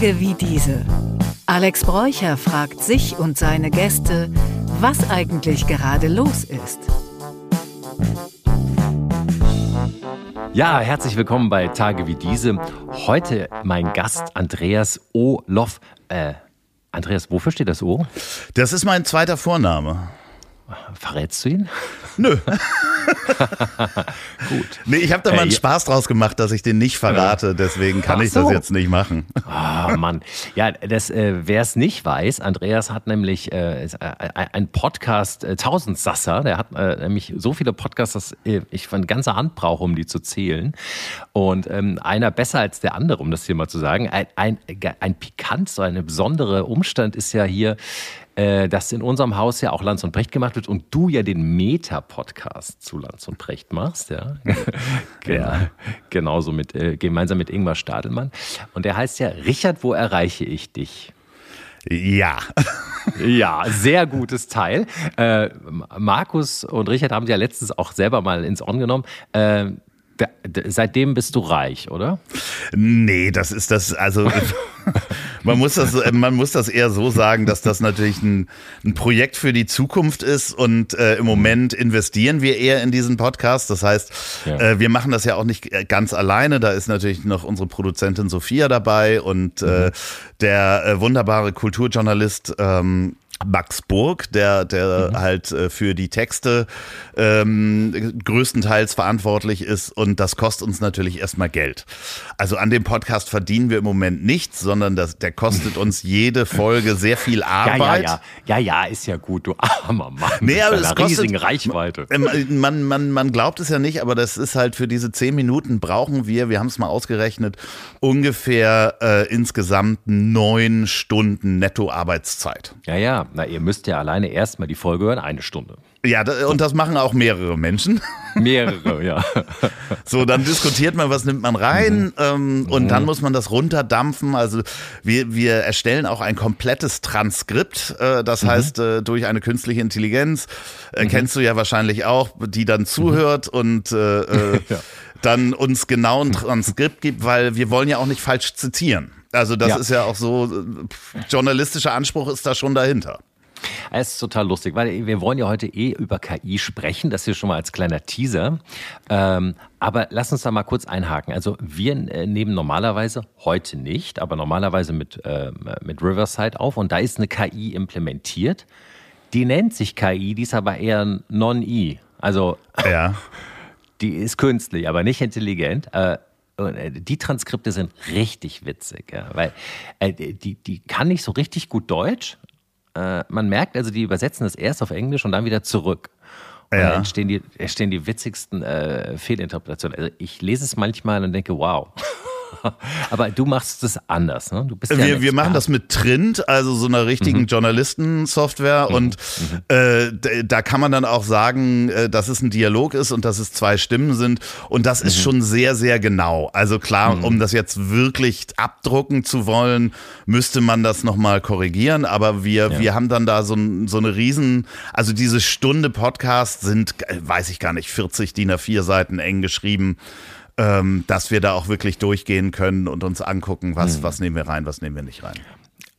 Tage wie diese. Alex Bräucher fragt sich und seine Gäste, was eigentlich gerade los ist. Ja, herzlich willkommen bei Tage wie diese. Heute mein Gast Andreas O. Loff. Äh, Andreas, wofür steht das O? Das ist mein zweiter Vorname. Verrätst du ihn? Nö. Gut. Nee, ich habe da mal einen Spaß draus gemacht, dass ich den nicht verrate, deswegen kann Ach ich das jetzt nicht machen. Oh Mann. Ja, das, äh, wer es nicht weiß, Andreas hat nämlich äh, äh, ein Podcast, äh, Tausendsasser, der hat äh, nämlich so viele Podcasts, dass äh, ich eine ganze Hand brauche, um die zu zählen. Und ähm, einer besser als der andere, um das hier mal zu sagen. Ein, ein, ein pikant, so ein besonderer Umstand ist ja hier, äh, dass in unserem Haus ja auch Lanz und Brecht gemacht wird und du ja den Meta-Podcast zu Lanz und Brecht machst, ja. ja. Genauso mit, äh, gemeinsam mit Ingmar Stadelmann. Und der heißt ja, Richard, wo erreiche ich dich? Ja. Ja, sehr gutes Teil. Äh, Markus und Richard haben ja letztens auch selber mal ins On genommen. Äh, seitdem bist du reich, oder? Nee, das ist das, also man muss das, man muss das eher so sagen, dass das natürlich ein, ein Projekt für die Zukunft ist und äh, im Moment investieren wir eher in diesen Podcast. Das heißt, Ja. äh, wir machen das ja auch nicht äh, ganz alleine. Da ist natürlich noch unsere Produzentin Sophia dabei und äh, der äh, wunderbare Kulturjournalist ähm, Max Burg, der, der halt äh, für die Texte ähm, größtenteils verantwortlich ist und das kostet uns natürlich erstmal Geld. Also an dem Podcast verdienen wir im Moment nichts, sondern das, der kostet uns jede Folge sehr viel Ja, Arbeit. ja, ja. Ja, ja, ist ja gut, du armer Mann. Nee, aber es kostet- riesigen Reichweite. Ähm, Man, man, man glaubt es ja nicht, aber das ist halt für diese zehn Minuten brauchen wir, wir haben es mal ausgerechnet, ungefähr äh, insgesamt neun Stunden Netto-Arbeitszeit. Ja, ja. Na, ihr müsst ja alleine erstmal die Folge hören, eine Stunde. Ja, und das machen auch mehrere Menschen. Mehrere, ja. So, dann diskutiert man, was nimmt man rein ähm, und dann muss man das runterdampfen. Also wir, wir erstellen auch ein komplettes Transkript, äh, das heißt äh, durch eine künstliche Intelligenz, äh, kennst du ja wahrscheinlich auch, die dann zuhört und äh, äh, Ja. dann uns genau ein Transkript gibt, weil wir wollen ja auch nicht falsch zitieren. Also das Ja. ist ja auch so, äh, journalistischer Anspruch ist da schon dahinter. Es ist total lustig, weil wir wollen ja heute eh über KI sprechen. Das hier schon mal als kleiner Teaser. Ähm, aber lass uns da mal kurz einhaken. Also wir äh, nehmen normalerweise, heute nicht, aber normalerweise mit, ähm, mit Riverside auf und da ist eine KI implementiert. Die nennt sich KI, die ist aber eher Non-I. Also Ja. die ist künstlich, aber nicht intelligent. Äh, äh, die Transkripte sind richtig witzig, ja, weil äh, die, die kann nicht so richtig gut Deutsch. Äh, man merkt also, die übersetzen das erst auf Englisch und dann wieder zurück. Und Ja. dann entstehen die, entstehen die witzigsten äh, Fehlinterpretationen. Also ich lese es manchmal und denke, wow. Aber du machst es anders, ne? Du bist ja Wir, wir machen das mit Trint, also so einer richtigen Journalistensoftware. Und äh, d- da kann man dann auch sagen, äh, dass es ein Dialog ist und dass es zwei Stimmen sind. Und das ist schon sehr, sehr genau. Also klar, um das jetzt wirklich abdrucken zu wollen, müsste man das nochmal korrigieren. Aber wir, wir haben dann da so, so eine riesen, also diese Stunde Podcast sind, äh, weiß ich gar nicht, 40 DIN A4 Seiten eng geschrieben ähm, dass wir da auch wirklich durchgehen können und uns angucken, was, was nehmen wir rein, was nehmen wir nicht rein.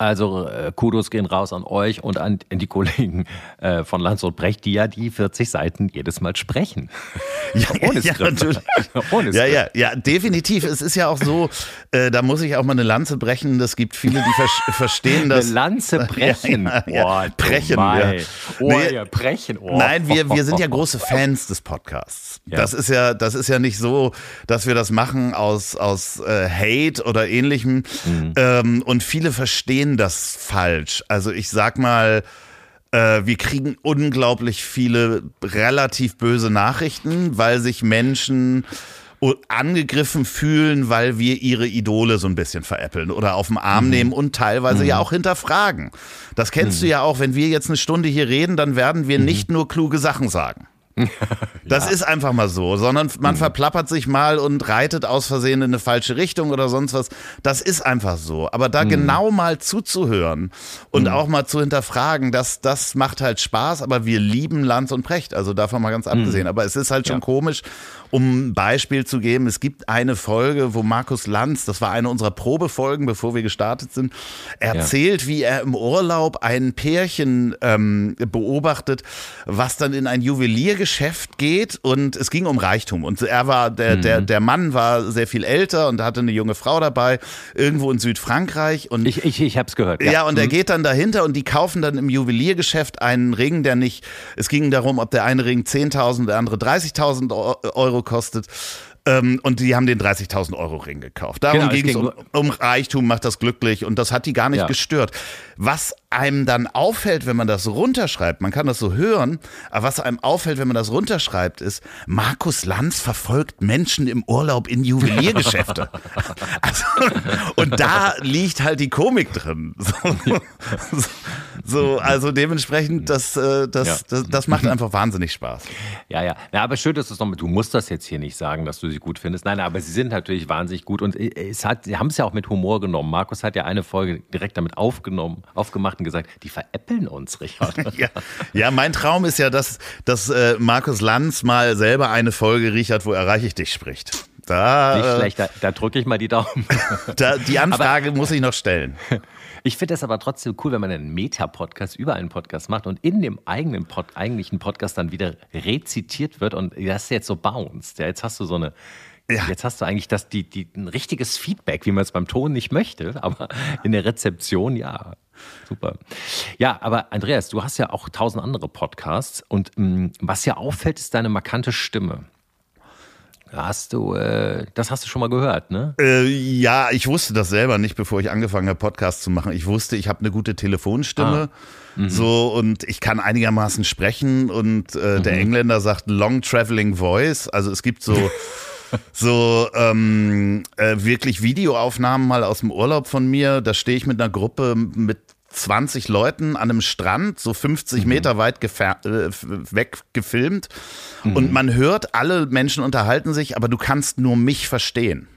Also äh, Kudos gehen raus an euch und an die Kollegen äh, von Lanz und Brecht, die ja die 40 Seiten jedes Mal sprechen. Ohne ja, Skript. natürlich. Ohne Ja, Skript. ja, ja, definitiv. Es ist ja auch so, äh, da muss ich auch mal eine Lanze brechen. Es gibt viele, die ver verstehen das. Eine Lanze brechen. Ja, ja, ja. Boah, du Brechen, Mai. ja. Oh, ja, brechen. Oh. Nein, wir, wir sind ja große Fans des Podcasts. Ja. Das ist ja, das ist ja nicht so, dass wir das machen aus, aus äh, Hate oder ähnlichem. Mhm. Ähm, und viele verstehen das falsch. Also ich sag mal, äh, wir kriegen unglaublich viele relativ böse Nachrichten, weil sich Menschen o- angegriffen fühlen, weil wir ihre Idole so ein bisschen veräppeln oder auf den Arm nehmen und teilweise ja auch hinterfragen. Das kennst du ja auch, wenn wir jetzt eine Stunde hier reden, dann werden wir nicht nur kluge Sachen sagen. Das ist einfach mal so, sondern man verplappert sich mal und reitet aus Versehen in eine falsche Richtung oder sonst was. Das ist einfach so. Aber da genau mal zuzuhören und auch mal zu hinterfragen, das, das macht halt Spaß, aber wir lieben Lanz und Precht, also davon mal ganz abgesehen. Aber es ist halt schon komisch um ein Beispiel zu geben, es gibt eine Folge, wo Markus Lanz, das war eine unserer Probefolgen, bevor wir gestartet sind, erzählt, ja. wie er im Urlaub ein Pärchen ähm, beobachtet, was dann in ein Juweliergeschäft geht und es ging um Reichtum. Und er war, der, mhm. der, der Mann war sehr viel älter und hatte eine junge Frau dabei, irgendwo in Südfrankreich. Und ich, ich, ich hab's gehört. Ja, ja und mhm. er geht dann dahinter und die kaufen dann im Juweliergeschäft einen Ring, der nicht, es ging darum, ob der eine Ring 10.000, der andere 30.000 Euro kostet. Ähm, und die haben den 30.000 Euro Ring gekauft. Darum genau, ging es um, um, Reichtum, macht das glücklich und das hat die gar nicht ja. gestört. Was einem dann auffällt, wenn man das runterschreibt, man kann das so hören, aber was einem auffällt, wenn man das runterschreibt, ist, Markus Lanz verfolgt Menschen im Urlaub in Juweliergeschäfte. also, und da liegt halt die Komik drin. So, so also dementsprechend, das, äh, das, das, das, macht einfach wahnsinnig Spaß. Ja, ja. ja aber schön, dass du es noch, du musst das jetzt hier nicht sagen, dass du sie gut findest. Nein, aber sie sind natürlich wahnsinnig gut und es hat, sie haben es ja auch mit Humor genommen. Markus hat ja eine Folge direkt damit aufgenommen, aufgemacht und gesagt, die veräppeln uns, Richard. ja. ja, mein Traum ist ja, dass, dass äh, Markus Lanz mal selber eine Folge, Richard, wo erreiche ich dich spricht. Da, Nicht äh, schlecht, da, da drücke ich mal die Daumen. da, die Anfrage aber, muss ich noch stellen. Ich finde es aber trotzdem cool, wenn man einen Meta-Podcast über einen Podcast macht und in dem eigenen Pod, eigentlichen Podcast dann wieder rezitiert wird und das ist jetzt so bounced. Ja, jetzt hast du so eine ja. Jetzt hast du eigentlich das, die, die, ein richtiges Feedback, wie man es beim Ton nicht möchte, aber in der Rezeption ja. Super. Ja, aber Andreas, du hast ja auch tausend andere Podcasts und mh, mm, was ja auffällt, ist deine markante Stimme. Hast du, äh, das hast du schon mal gehört, ne? Äh, ja, ich wusste das selber nicht, bevor ich angefangen habe, Podcasts zu machen. Ich wusste, ich habe eine gute Telefonstimme. Ah. Mhm. So, und ich kann einigermaßen sprechen. Und äh, mhm. der Engländer sagt Long Traveling Voice. Also es gibt so. so ähm, äh, wirklich Videoaufnahmen mal aus dem Urlaub von mir. Da stehe ich mit einer Gruppe mit 20 Leuten an einem Strand, so 50 mhm. Meter weit äh, weg gefilmt. Mhm. Und man hört, alle Menschen unterhalten sich, aber du kannst nur mich verstehen.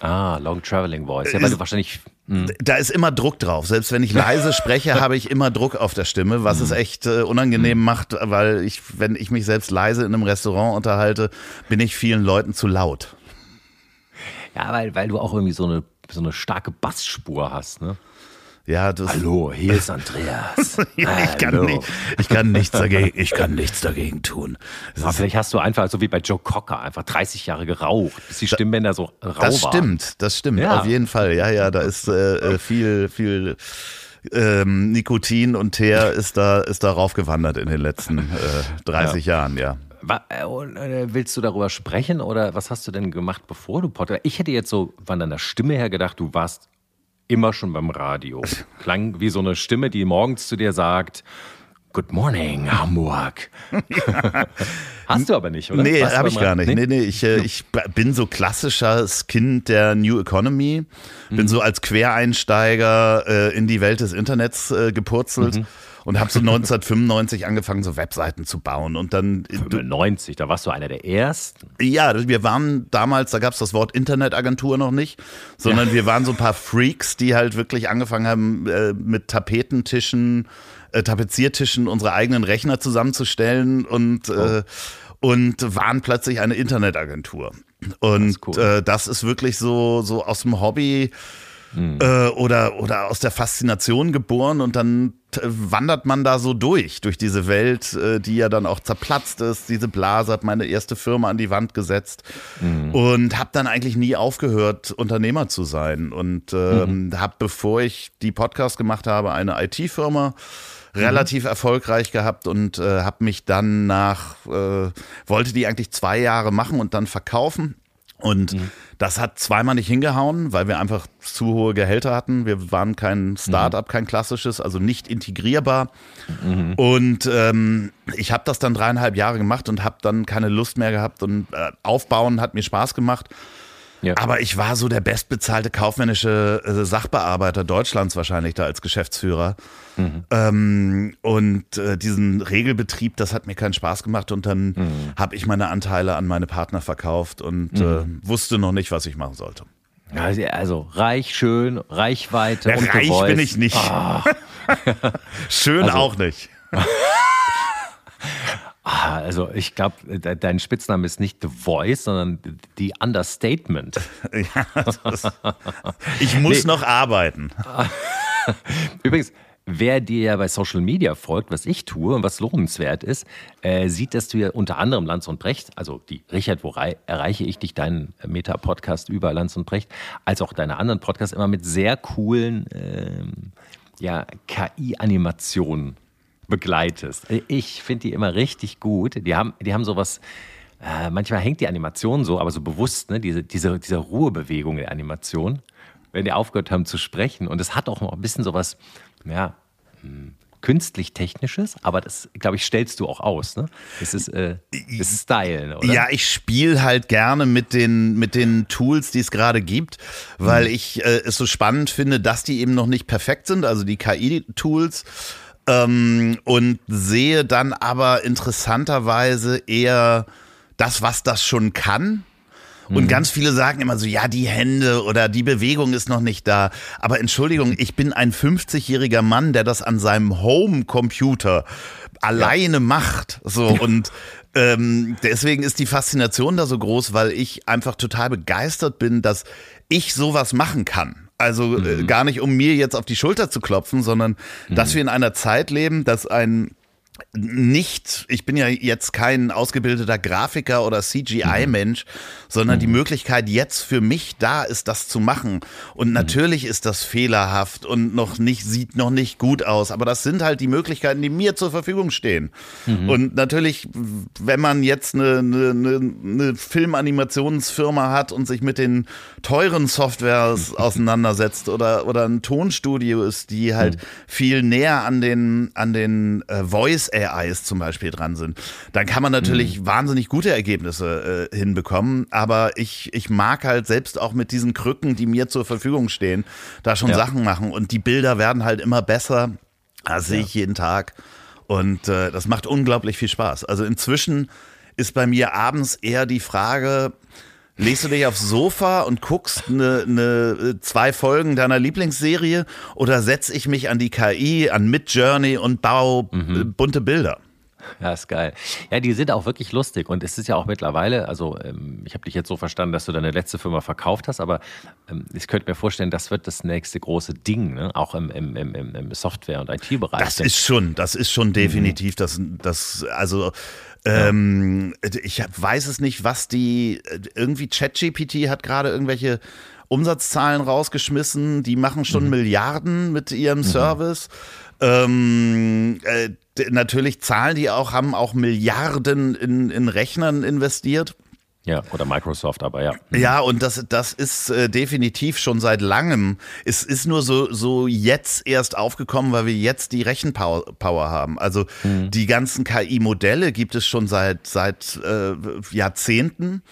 Ah, Long Traveling Voice. Ja, weil du wahrscheinlich. Mh. Da ist immer Druck drauf. Selbst wenn ich leise spreche, habe ich immer Druck auf der Stimme, was mhm. es echt äh, unangenehm mhm. macht, weil ich, wenn ich mich selbst leise in einem Restaurant unterhalte, bin ich vielen Leuten zu laut. Ja, weil, weil du auch irgendwie so eine, so eine starke Bassspur hast, ne? Ja, das Hallo, hier ist Andreas. ja, ich, kann nicht, ich, kann nichts dagegen, ich kann nichts dagegen tun. Aber vielleicht hast du einfach, so wie bei Joe Cocker, einfach 30 Jahre geraucht, bis die Stimmbänder so rau Das waren. stimmt, das stimmt, ja. auf jeden Fall. Ja, ja, da ist äh, äh viel, viel ähm, Nikotin und Teer ist da, ist da raufgewandert in den letzten äh, 30 ja. Jahren, ja. Äh, äh, willst du darüber sprechen oder was hast du denn gemacht, bevor du Podcast? Ich hätte jetzt so von deiner Stimme her gedacht, du warst immer schon beim Radio. Klang wie so eine Stimme, die morgens zu dir sagt, Good morning, Hamburg. Hast du aber nicht, oder? Nee, habe ich gar nicht. Nee, nee, nee ich, äh, ich bin so klassisches Kind der New Economy. Bin mhm. so als Quereinsteiger äh, in die Welt des Internets äh, gepurzelt. Mhm und habe so 1995 angefangen, so Webseiten zu bauen. Und dann. 95, da warst du einer der ersten. Ja, wir waren damals, da gab es das Wort Internetagentur noch nicht, sondern ja. wir waren so ein paar Freaks, die halt wirklich angefangen haben, äh, mit Tapetentischen, äh, Tapeziertischen unsere eigenen Rechner zusammenzustellen und, oh. äh, und waren plötzlich eine Internetagentur. Und das ist, cool. äh, das ist wirklich so, so aus dem Hobby mhm. äh, oder, oder aus der Faszination geboren und dann wandert man da so durch, durch diese Welt, äh, die ja dann auch zerplatzt ist. Diese Blase hat meine erste Firma an die Wand gesetzt mhm. und habe dann eigentlich nie aufgehört, Unternehmer zu sein. Und ähm, mhm. habe, bevor ich die Podcast gemacht habe, eine IT-Firma relativ mhm. erfolgreich gehabt und äh, habe mich dann nach, äh, wollte die eigentlich zwei Jahre machen und dann verkaufen und mhm. das hat zweimal nicht hingehauen, weil wir einfach zu hohe Gehälter hatten. Wir waren kein Start-up, mhm. kein klassisches, also nicht integrierbar. Mhm. Und ähm, ich habe das dann dreieinhalb Jahre gemacht und habe dann keine Lust mehr gehabt. Und äh, aufbauen hat mir Spaß gemacht. Ja. Aber ich war so der bestbezahlte kaufmännische äh, Sachbearbeiter Deutschlands wahrscheinlich da als Geschäftsführer. Mhm. Ähm, und äh, diesen Regelbetrieb, das hat mir keinen Spaß gemacht. Und dann mhm. habe ich meine Anteile an meine Partner verkauft und äh, mhm. äh, wusste noch nicht, was ich machen sollte. Also reich, schön, Reichweite ja, und Reich bin ich nicht. Oh. schön also, auch nicht. Ah, also ich glaube, dein Spitzname ist nicht The Voice, sondern The Understatement. ja, ich muss nee. noch arbeiten. Übrigens, Wer dir ja bei Social Media folgt, was ich tue und was lohnenswert ist, äh, sieht, dass du ja unter anderem Lanz und Brecht, also die Richard, wo erreiche ich dich, deinen Meta-Podcast über Lanz und Brecht, als auch deine anderen Podcasts immer mit sehr coolen ähm, ja, KI-Animationen begleitest. Ich finde die immer richtig gut. Die haben, die haben sowas, äh, manchmal hängt die Animation so, aber so bewusst, ne? diese, diese, diese Ruhebewegung der Animation, wenn die aufgehört haben zu sprechen. Und es hat auch noch ein bisschen sowas, ja, hm, künstlich-technisches, aber das, glaube ich, stellst du auch aus. Ne? Das, ist, äh, das ist Style, oder? Ja, ich spiele halt gerne mit den, mit den Tools, die es gerade gibt, weil mhm. ich äh, es so spannend finde, dass die eben noch nicht perfekt sind, also die KI-Tools. Ähm, und sehe dann aber interessanterweise eher das, was das schon kann. Und mhm. ganz viele sagen immer so, ja, die Hände oder die Bewegung ist noch nicht da. Aber Entschuldigung, ich bin ein 50-jähriger Mann, der das an seinem Home-Computer alleine ja. macht. So und ähm, deswegen ist die Faszination da so groß, weil ich einfach total begeistert bin, dass ich sowas machen kann. Also äh, mhm. gar nicht, um mir jetzt auf die Schulter zu klopfen, sondern mhm. dass wir in einer Zeit leben, dass ein nicht, ich bin ja jetzt kein ausgebildeter Grafiker oder CGI-Mensch, mhm. sondern mhm. die Möglichkeit jetzt für mich da ist, das zu machen. Und mhm. natürlich ist das fehlerhaft und noch nicht, sieht noch nicht gut aus, aber das sind halt die Möglichkeiten, die mir zur Verfügung stehen. Mhm. Und natürlich, wenn man jetzt eine, eine, eine Filmanimationsfirma hat und sich mit den teuren Softwares auseinandersetzt oder, oder ein Tonstudio ist, die halt mhm. viel näher an den, an den äh, Voice AIs zum Beispiel dran sind, dann kann man natürlich mhm. wahnsinnig gute Ergebnisse äh, hinbekommen. Aber ich, ich mag halt selbst auch mit diesen Krücken, die mir zur Verfügung stehen, da schon ja. Sachen machen. Und die Bilder werden halt immer besser. Das sehe ich jeden Tag. Und äh, das macht unglaublich viel Spaß. Also inzwischen ist bei mir abends eher die Frage, Legst du dich aufs Sofa und guckst eine, eine, zwei Folgen deiner Lieblingsserie oder setze ich mich an die KI, an Midjourney und baue mhm. bunte Bilder? Ja, ist geil. Ja, die sind auch wirklich lustig und es ist ja auch mittlerweile, also ähm, ich habe dich jetzt so verstanden, dass du deine letzte Firma verkauft hast, aber ähm, ich könnte mir vorstellen, das wird das nächste große Ding, ne? auch im, im, im, im Software- und IT-Bereich. Das ist schon, das ist schon definitiv, mhm. das, das, also ähm, ich weiß es nicht, was die, irgendwie ChatGPT hat gerade irgendwelche Umsatzzahlen rausgeschmissen, die machen schon mhm. Milliarden mit ihrem mhm. Service. Ähm, äh, natürlich zahlen die auch, haben auch Milliarden in, in Rechnern investiert. Ja, oder Microsoft, aber ja. Ja, und das, das ist äh, definitiv schon seit langem. Es ist nur so, so jetzt erst aufgekommen, weil wir jetzt die Rechenpower Power haben. Also mhm. die ganzen KI-Modelle gibt es schon seit, seit äh, Jahrzehnten.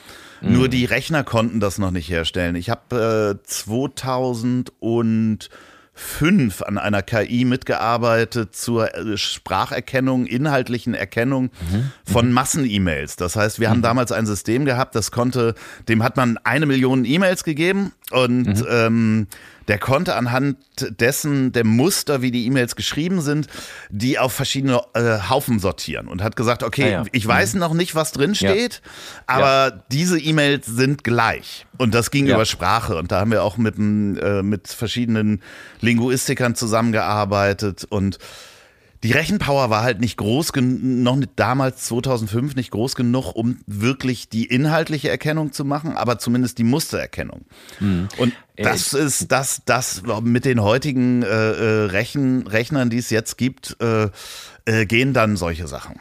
Mhm. Nur die Rechner konnten das noch nicht herstellen. Ich habe äh, 2000 und fünf an einer KI mitgearbeitet zur äh, Spracherkennung, inhaltlichen Erkennung mhm. von. Massen-E-Mails. Das heißt, wir mhm. haben damals ein System gehabt, das konnte, dem hat man eine Million E-Mails gegeben und mhm. ähm, der konnte anhand dessen, der Muster, wie die E-Mails geschrieben sind, die auf verschiedene äh, Haufen sortieren und hat gesagt, okay, ah, ja. ich weiß mhm. noch nicht, was drin steht, ja. aber ja. diese E-Mails sind gleich. Und das ging über Sprache. Und da haben wir auch mit, äh, mit verschiedenen Linguistikern zusammengearbeitet und die Rechenpower war halt nicht groß, noch damals 2005 nicht groß genug, um wirklich die inhaltliche Erkennung zu machen, aber zumindest die Mustererkennung. Mhm. Und das ist das, das mit den heutigen äh, äh, Rechen, Rechnern, die es jetzt gibt, äh, äh, gehen dann solche Sachen.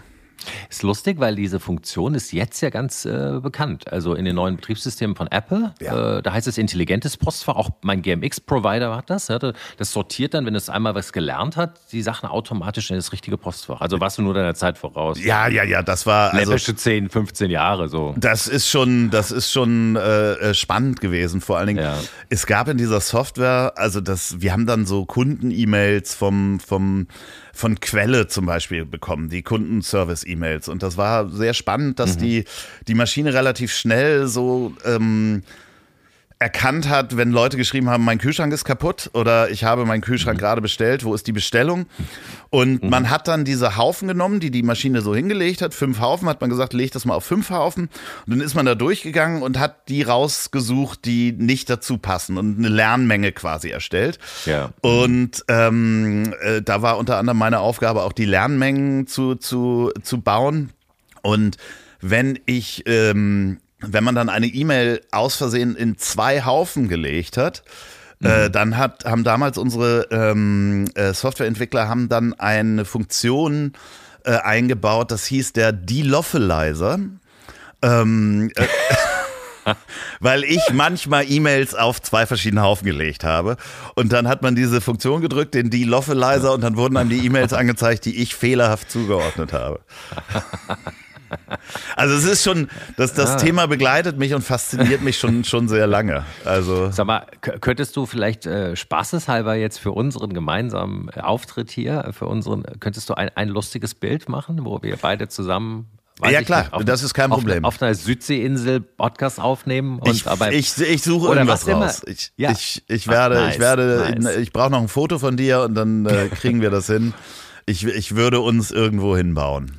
Ist lustig, weil diese Funktion ist jetzt ja ganz äh, bekannt. Also in den neuen Betriebssystemen von Apple, ja. äh, da heißt es intelligentes Postfach. Auch mein GMX-Provider hat das. Ja, das sortiert dann, wenn es einmal was gelernt hat, die Sachen automatisch in das richtige Postfach. Also warst du nur deiner Zeit voraus. Ja, ja, ja, das war also Läppische 10, 15 Jahre so. Das ist schon, das ist schon äh, äh, spannend gewesen. Vor allen Dingen, ja. es gab in dieser Software, also das, wir haben dann so Kunden-E-Mails vom vom von Quelle zum Beispiel bekommen, die Kundenservice-E-Mails. Und das war sehr spannend, dass mhm. die, die Maschine relativ schnell so ähm, erkannt hat, wenn Leute geschrieben haben, mein Kühlschrank ist kaputt oder ich habe meinen Kühlschrank mhm. gerade bestellt, wo ist die Bestellung? Und mhm. man hat dann diese Haufen genommen, die die Maschine so hingelegt hat, fünf Haufen, hat man gesagt, leg das mal auf fünf Haufen. Und dann ist man da durchgegangen und hat die rausgesucht, die nicht dazu passen und eine Lernmenge quasi erstellt. Ja. Und ähm, äh, da war unter anderem meine Aufgabe, auch die Lernmengen zu, zu, zu bauen. Und wenn ich ähm, wenn man dann eine E-Mail aus Versehen in zwei Haufen gelegt hat, äh, mhm. äh, dann hat, haben damals unsere ähm, äh, Softwareentwickler haben dann eine Funktion äh, eingebaut, das hieß der Deloffelizer. Ähm, äh, weil ich manchmal E-Mails auf zwei verschiedene Haufen gelegt habe. Und dann hat man diese Funktion gedrückt, den Deloffelizer, und dann wurden einem die E-Mails angezeigt, die ich fehlerhaft zugeordnet habe. Also es ist schon, das, das ah. Thema begleitet mich und fasziniert mich schon, schon sehr lange. Also Sag mal, könntest du vielleicht äh, spaßeshalber jetzt für unseren gemeinsamen Auftritt hier, für unseren, könntest du ein, ein lustiges Bild machen, wo wir beide zusammen ja, klar, nicht, auf, das ist kein Problem. Auf, auf einer Südseeinsel Podcast aufnehmen und ich, aber ich, ich suche irgendwas raus. Ich, ja. ich, ich werde, Ach, nice, ich werde, nice. ich brauche noch ein Foto von dir und dann äh, kriegen wir das hin. Ich, ich würde uns irgendwo hinbauen.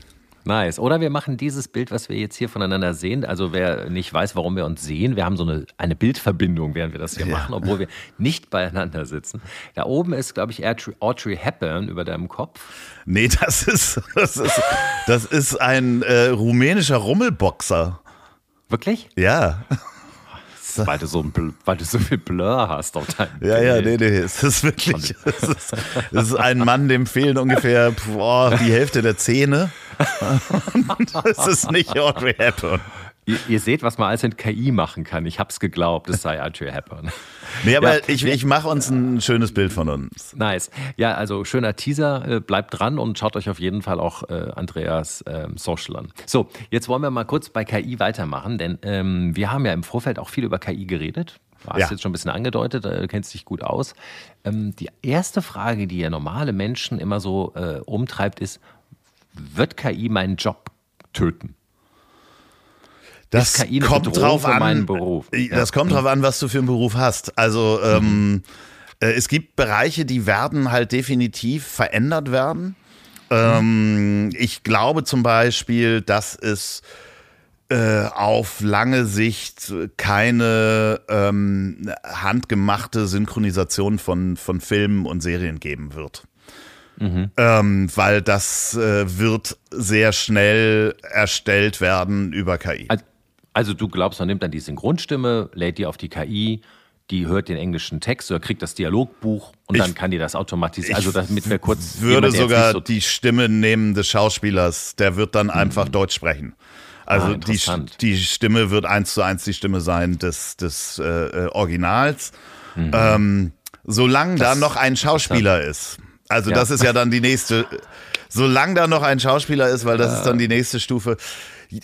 Nice. Oder wir machen dieses Bild, was wir jetzt hier voneinander sehen. Also wer nicht weiß, warum wir uns sehen, wir haben so eine, eine Bildverbindung, während wir das hier ja. machen, obwohl wir nicht beieinander sitzen. Da oben ist, glaube ich, Audrey Hepburn über deinem Kopf. Nee, das ist, das ist, das ist ein äh, rumänischer Rummelboxer. Wirklich? Ja. Weil du, so ein, weil du so viel Blur hast auf deinem Ja, Bild. ja, nee, nee. Es ist wirklich. Es ist, es ist ein Mann, dem fehlen ungefähr boah, die Hälfte der Zähne. das ist nicht Audrey Hepburn. Ihr, ihr, seht, was man alles in KI machen kann. Ich habe es geglaubt, es sei Audrey Hepburn. Nee, aber ja. ich, ich mache uns ein schönes Bild von uns. Nice. Ja, also schöner Teaser. Äh, bleibt dran und schaut euch auf jeden Fall auch äh, Andreas äh, Social an. So, jetzt wollen wir mal kurz bei KI weitermachen, denn ähm, wir haben ja im Vorfeld auch viel über KI geredet. Du hast ja. jetzt schon ein bisschen angedeutet, äh, du kennst dich gut aus. Ähm, die erste Frage, die ja normale Menschen immer so äh, umtreibt, ist, wird KI meinen Job töten? Das kommt drauf an. Das kommt drauf an, was du für einen Beruf hast. Also ähm, mhm. äh, es gibt Bereiche, die werden halt definitiv verändert werden. Ähm, ich glaube zum Beispiel, dass es äh, auf lange Sicht keine ähm, handgemachte Synchronisation von, von Filmen und Serien geben wird. Mhm. Ähm, weil das äh, wird sehr schnell erstellt werden über KI. Also du glaubst, man nimmt dann die Synchronstimme, lädt die auf die KI, die hört den englischen Text oder kriegt das Dialogbuch und ich, dann kann die das automatisieren. Also damit wir kurz würde sogar so die Stimme nehmen des Schauspielers, der wird dann mhm. einfach Deutsch sprechen. Also ah, die, die Stimme wird eins zu eins die Stimme sein des, des äh, äh Originals. Mhm. Ähm, solange das da noch ein Schauspieler ist also ja. das ist ja dann die nächste, solange da noch ein Schauspieler ist, weil das ja. ist dann die nächste Stufe.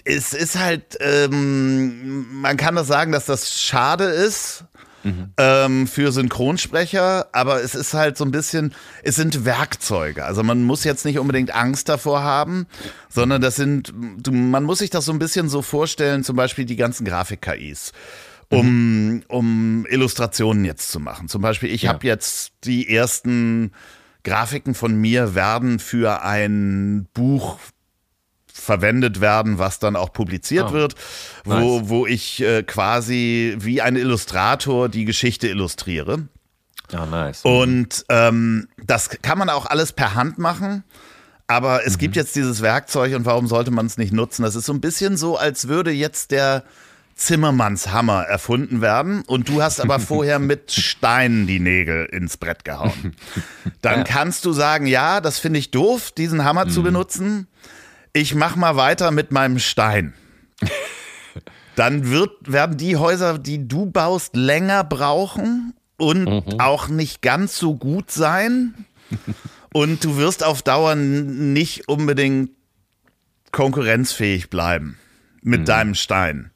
Es ist halt, ähm, man kann das sagen, dass das schade ist. Mhm. Ähm, für Synchronsprecher, aber es ist halt so ein bisschen, es sind Werkzeuge. Also man muss jetzt nicht unbedingt Angst davor haben, sondern das sind, du, man muss sich das so ein bisschen so vorstellen, zum Beispiel die ganzen Grafik-KIs um, mhm. um Illustrationen jetzt zu machen. Zum Beispiel, ich ja. habe jetzt die ersten Grafiken von mir werden für ein Buch verwendet werden, was dann auch publiziert oh, wird, wo, nice. wo ich äh, quasi wie ein Illustrator die Geschichte illustriere. Ja, nice. Und ähm, das kann man auch alles per Hand machen. Aber es mhm. gibt jetzt dieses Werkzeug und warum sollte man es nicht nutzen? Das ist so ein bisschen so, als würde jetzt der Zimmermannshammer erfunden werden und du hast aber vorher mit Steinen die Nägel ins Brett gehauen. Dann ja. kannst du sagen, ja, das finde ich doof, diesen Hammer mhm. zu benutzen. Ich mach mal weiter mit meinem Stein. Dann wird, werden die Häuser, die du baust, länger brauchen und mhm. auch nicht ganz so gut sein. Und du wirst auf Dauer nicht unbedingt konkurrenzfähig bleiben mit mhm. deinem Stein.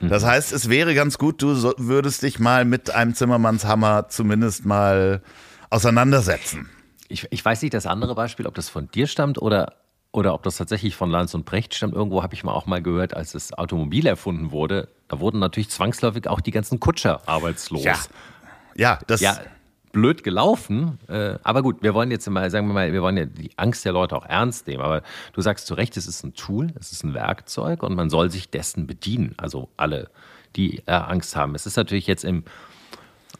Das heißt, es wäre ganz gut, du würdest dich mal mit einem Zimmermannshammer zumindest mal auseinandersetzen. Ich, ich weiß nicht, das andere Beispiel, ob das von dir stammt oder oder ob das tatsächlich von Lanz und Brecht stammt. Irgendwo habe ich mal auch mal gehört, als das Automobil erfunden wurde, da wurden natürlich zwangsläufig auch die ganzen Kutscher arbeitslos. Ja, ja das. Ja, blöd gelaufen. Äh, aber gut, wir wollen jetzt mal, sagen wir mal, wir wollen ja die Angst der Leute auch ernst nehmen. Aber du sagst zu Recht, es ist ein Tool, es ist ein Werkzeug und man soll sich dessen bedienen. Also alle, die äh, Angst haben. Es ist natürlich jetzt im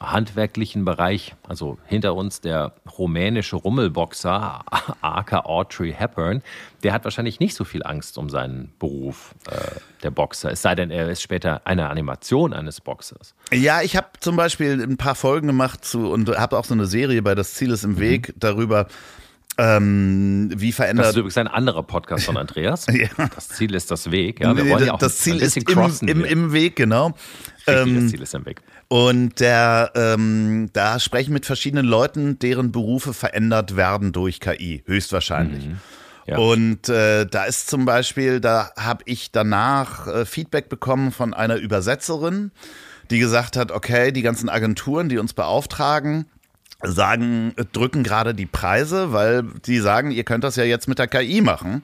handwerklichen Bereich, also hinter uns der rumänische Rummelboxer aka Audrey Hepburn, der hat wahrscheinlich nicht so viel Angst um seinen Beruf, äh, der Boxer. Es sei denn, er ist später eine Animation eines Boxers. Ja, ich habe zum Beispiel ein paar Folgen gemacht zu, und habe auch so eine Serie bei Das Ziel ist im Weg mhm. darüber, ähm, wie verändert. Das ist übrigens ein anderer Podcast von Andreas. ja. Das Ziel ist das Weg. Ja, wir wollen ja auch das Ziel ist im, im, im, Weg, genau. Richtig, ähm, das Ziel ist im Weg. Und der, ähm, da sprechen mit verschiedenen Leuten, deren Berufe verändert werden durch KI, höchstwahrscheinlich. Mhm. Ja. Und äh, da ist zum Beispiel, da habe ich danach äh, Feedback bekommen von einer Übersetzerin, die gesagt hat, okay, die ganzen Agenturen, die uns beauftragen, sagen, drücken gerade die Preise, weil die sagen, ihr könnt das ja jetzt mit der KI machen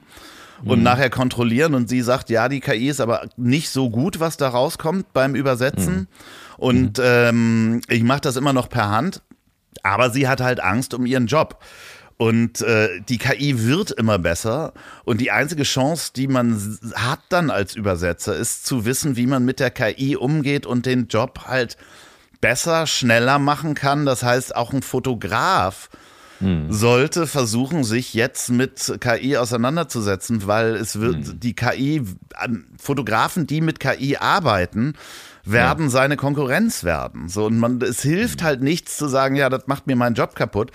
und mhm. nachher kontrollieren. Und sie sagt, ja, die KI ist aber nicht so gut, was da rauskommt beim Übersetzen. Mhm. Und mhm. ähm, ich mache das immer noch per Hand. Aber sie hat halt Angst um ihren Job. Und äh, die KI wird immer besser. Und die einzige Chance, die man hat dann als Übersetzer, ist zu wissen, wie man mit der KI umgeht und den Job halt besser, schneller machen kann. Das heißt, auch ein Fotograf hm. sollte versuchen, sich jetzt mit KI auseinanderzusetzen, weil es wird hm. die KI, Fotografen, die mit KI arbeiten, werden ja. seine Konkurrenz werden. So, und man, es hilft halt nichts zu sagen, ja, das macht mir meinen Job kaputt.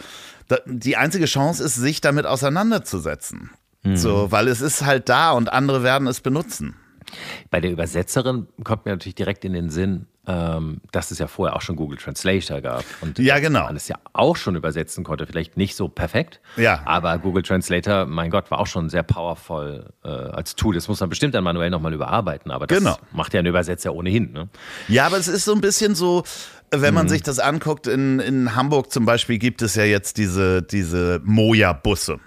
Die einzige Chance ist, sich damit auseinanderzusetzen. Mhm. So, weil es ist halt da und andere werden es benutzen. Bei der Übersetzerin kommt mir natürlich direkt in den Sinn, dass es ja vorher auch schon Google Translator gab. Und ja, genau. man es ja auch schon übersetzen konnte. Vielleicht nicht so perfekt, ja. aber Google Translator, mein Gott, war auch schon sehr powerful äh, als Tool. Das muss man bestimmt dann manuell nochmal überarbeiten, aber das genau. macht ja ein Übersetzer ohnehin. Ne? Ja, aber es ist so ein bisschen so, wenn man mhm. sich das anguckt, in, in Hamburg zum Beispiel gibt es ja jetzt diese, diese Moja-Busse.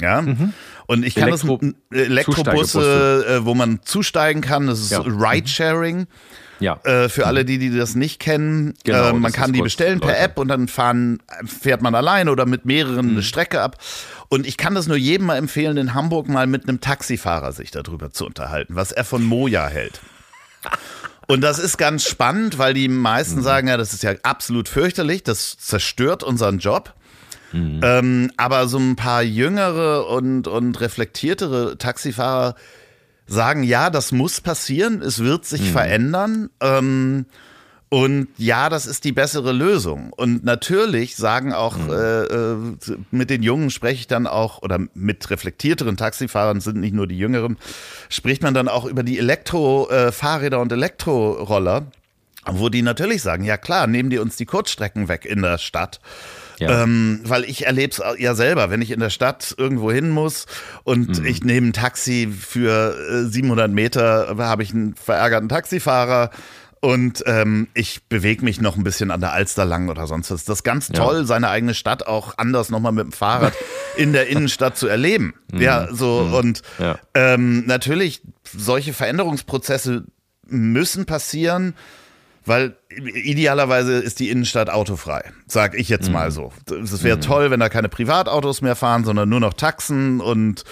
Ja. Mhm. Und ich kann Elektro das Elektrobusse, äh, wo man zusteigen kann, das ist ja. Ride-Sharing. Ja. Äh, für alle, die, die das nicht kennen, genau, äh, man kann die bestellen Leute. per App und dann fahren, fährt man alleine oder mit mehreren mhm. eine Strecke ab. Und ich kann das nur jedem mal empfehlen, in Hamburg mal mit einem Taxifahrer sich darüber zu unterhalten, was er von Moja hält. Und das ist ganz spannend, weil die meisten mhm. sagen, ja, das ist ja absolut fürchterlich, das zerstört unseren Job. Mhm. Ähm, aber so ein paar jüngere und, und reflektiertere Taxifahrer sagen, ja, das muss passieren, es wird sich mhm. verändern. Ähm, und ja, das ist die bessere Lösung. Und natürlich sagen auch, mhm. äh, äh, mit den Jungen spreche ich dann auch, oder mit reflektierteren Taxifahrern sind nicht nur die Jüngeren, spricht man dann auch über die Elektrofahrräder äh, und Elektroroller, wo die natürlich sagen, ja klar, nehmen die uns die Kurzstrecken weg in der Stadt. Ja. Ähm, weil ich erlebe es ja selber, wenn ich in der Stadt irgendwo hin muss und mhm. ich nehme ein Taxi für 700 äh, Meter, habe ich einen verärgerten Taxifahrer und ähm, ich bewege mich noch ein bisschen an der Alster lang oder sonst was. Das ist ganz toll, ja. seine eigene Stadt auch anders nochmal mit dem Fahrrad in der Innenstadt zu erleben. Mhm. Ja, so mhm. und ja. Ähm, natürlich solche Veränderungsprozesse müssen passieren. Weil idealerweise ist die Innenstadt autofrei, sag ich jetzt mhm. mal so. Es wäre mhm. toll, wenn da keine Privatautos mehr fahren, sondern nur noch Taxen und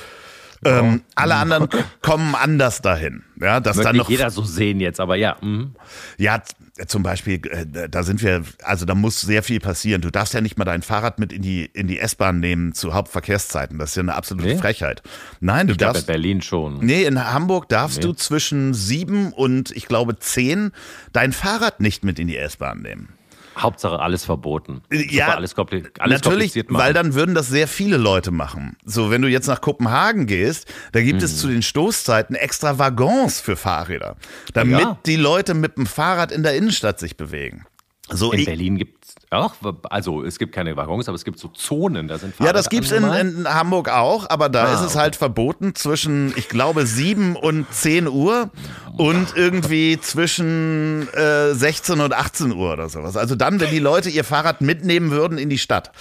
ähm, alle anderen kommen anders dahin. Ja, dass dann noch jeder so sehen jetzt, aber ja. Mhm. Ja, zum Beispiel, äh, da sind wir, also da muss sehr viel passieren. Du darfst ja nicht mal dein Fahrrad mit in die, in die S-Bahn nehmen zu Hauptverkehrszeiten. Das ist ja eine absolute nee? Frechheit. Nein, du ich darfst. In Berlin schon. Nee, in Hamburg darfst nee. du zwischen sieben und ich glaube zehn dein Fahrrad nicht mit in die S-Bahn nehmen. Hauptsache alles verboten. Super, ja, alles, kompli alles natürlich, weil dann würden das sehr viele Leute machen. So, wenn du jetzt nach Kopenhagen gehst, da gibt mhm. es zu den Stoßzeiten extra Waggons für Fahrräder, damit ja. die Leute mit dem Fahrrad in der Innenstadt sich bewegen. So, In Berlin gibt es auch, also es gibt keine Waggons, aber es gibt so Zonen, da sind Ja, Fahrräder das gibt's in, angemalt. in Hamburg auch, aber da Ah, ist es okay. halt verboten zwischen, ich glaube, 7 und 10 Uhr und irgendwie zwischen äh, 16 und 18 Uhr oder sowas. Also dann, wenn die Leute ihr Fahrrad mitnehmen würden in die Stadt.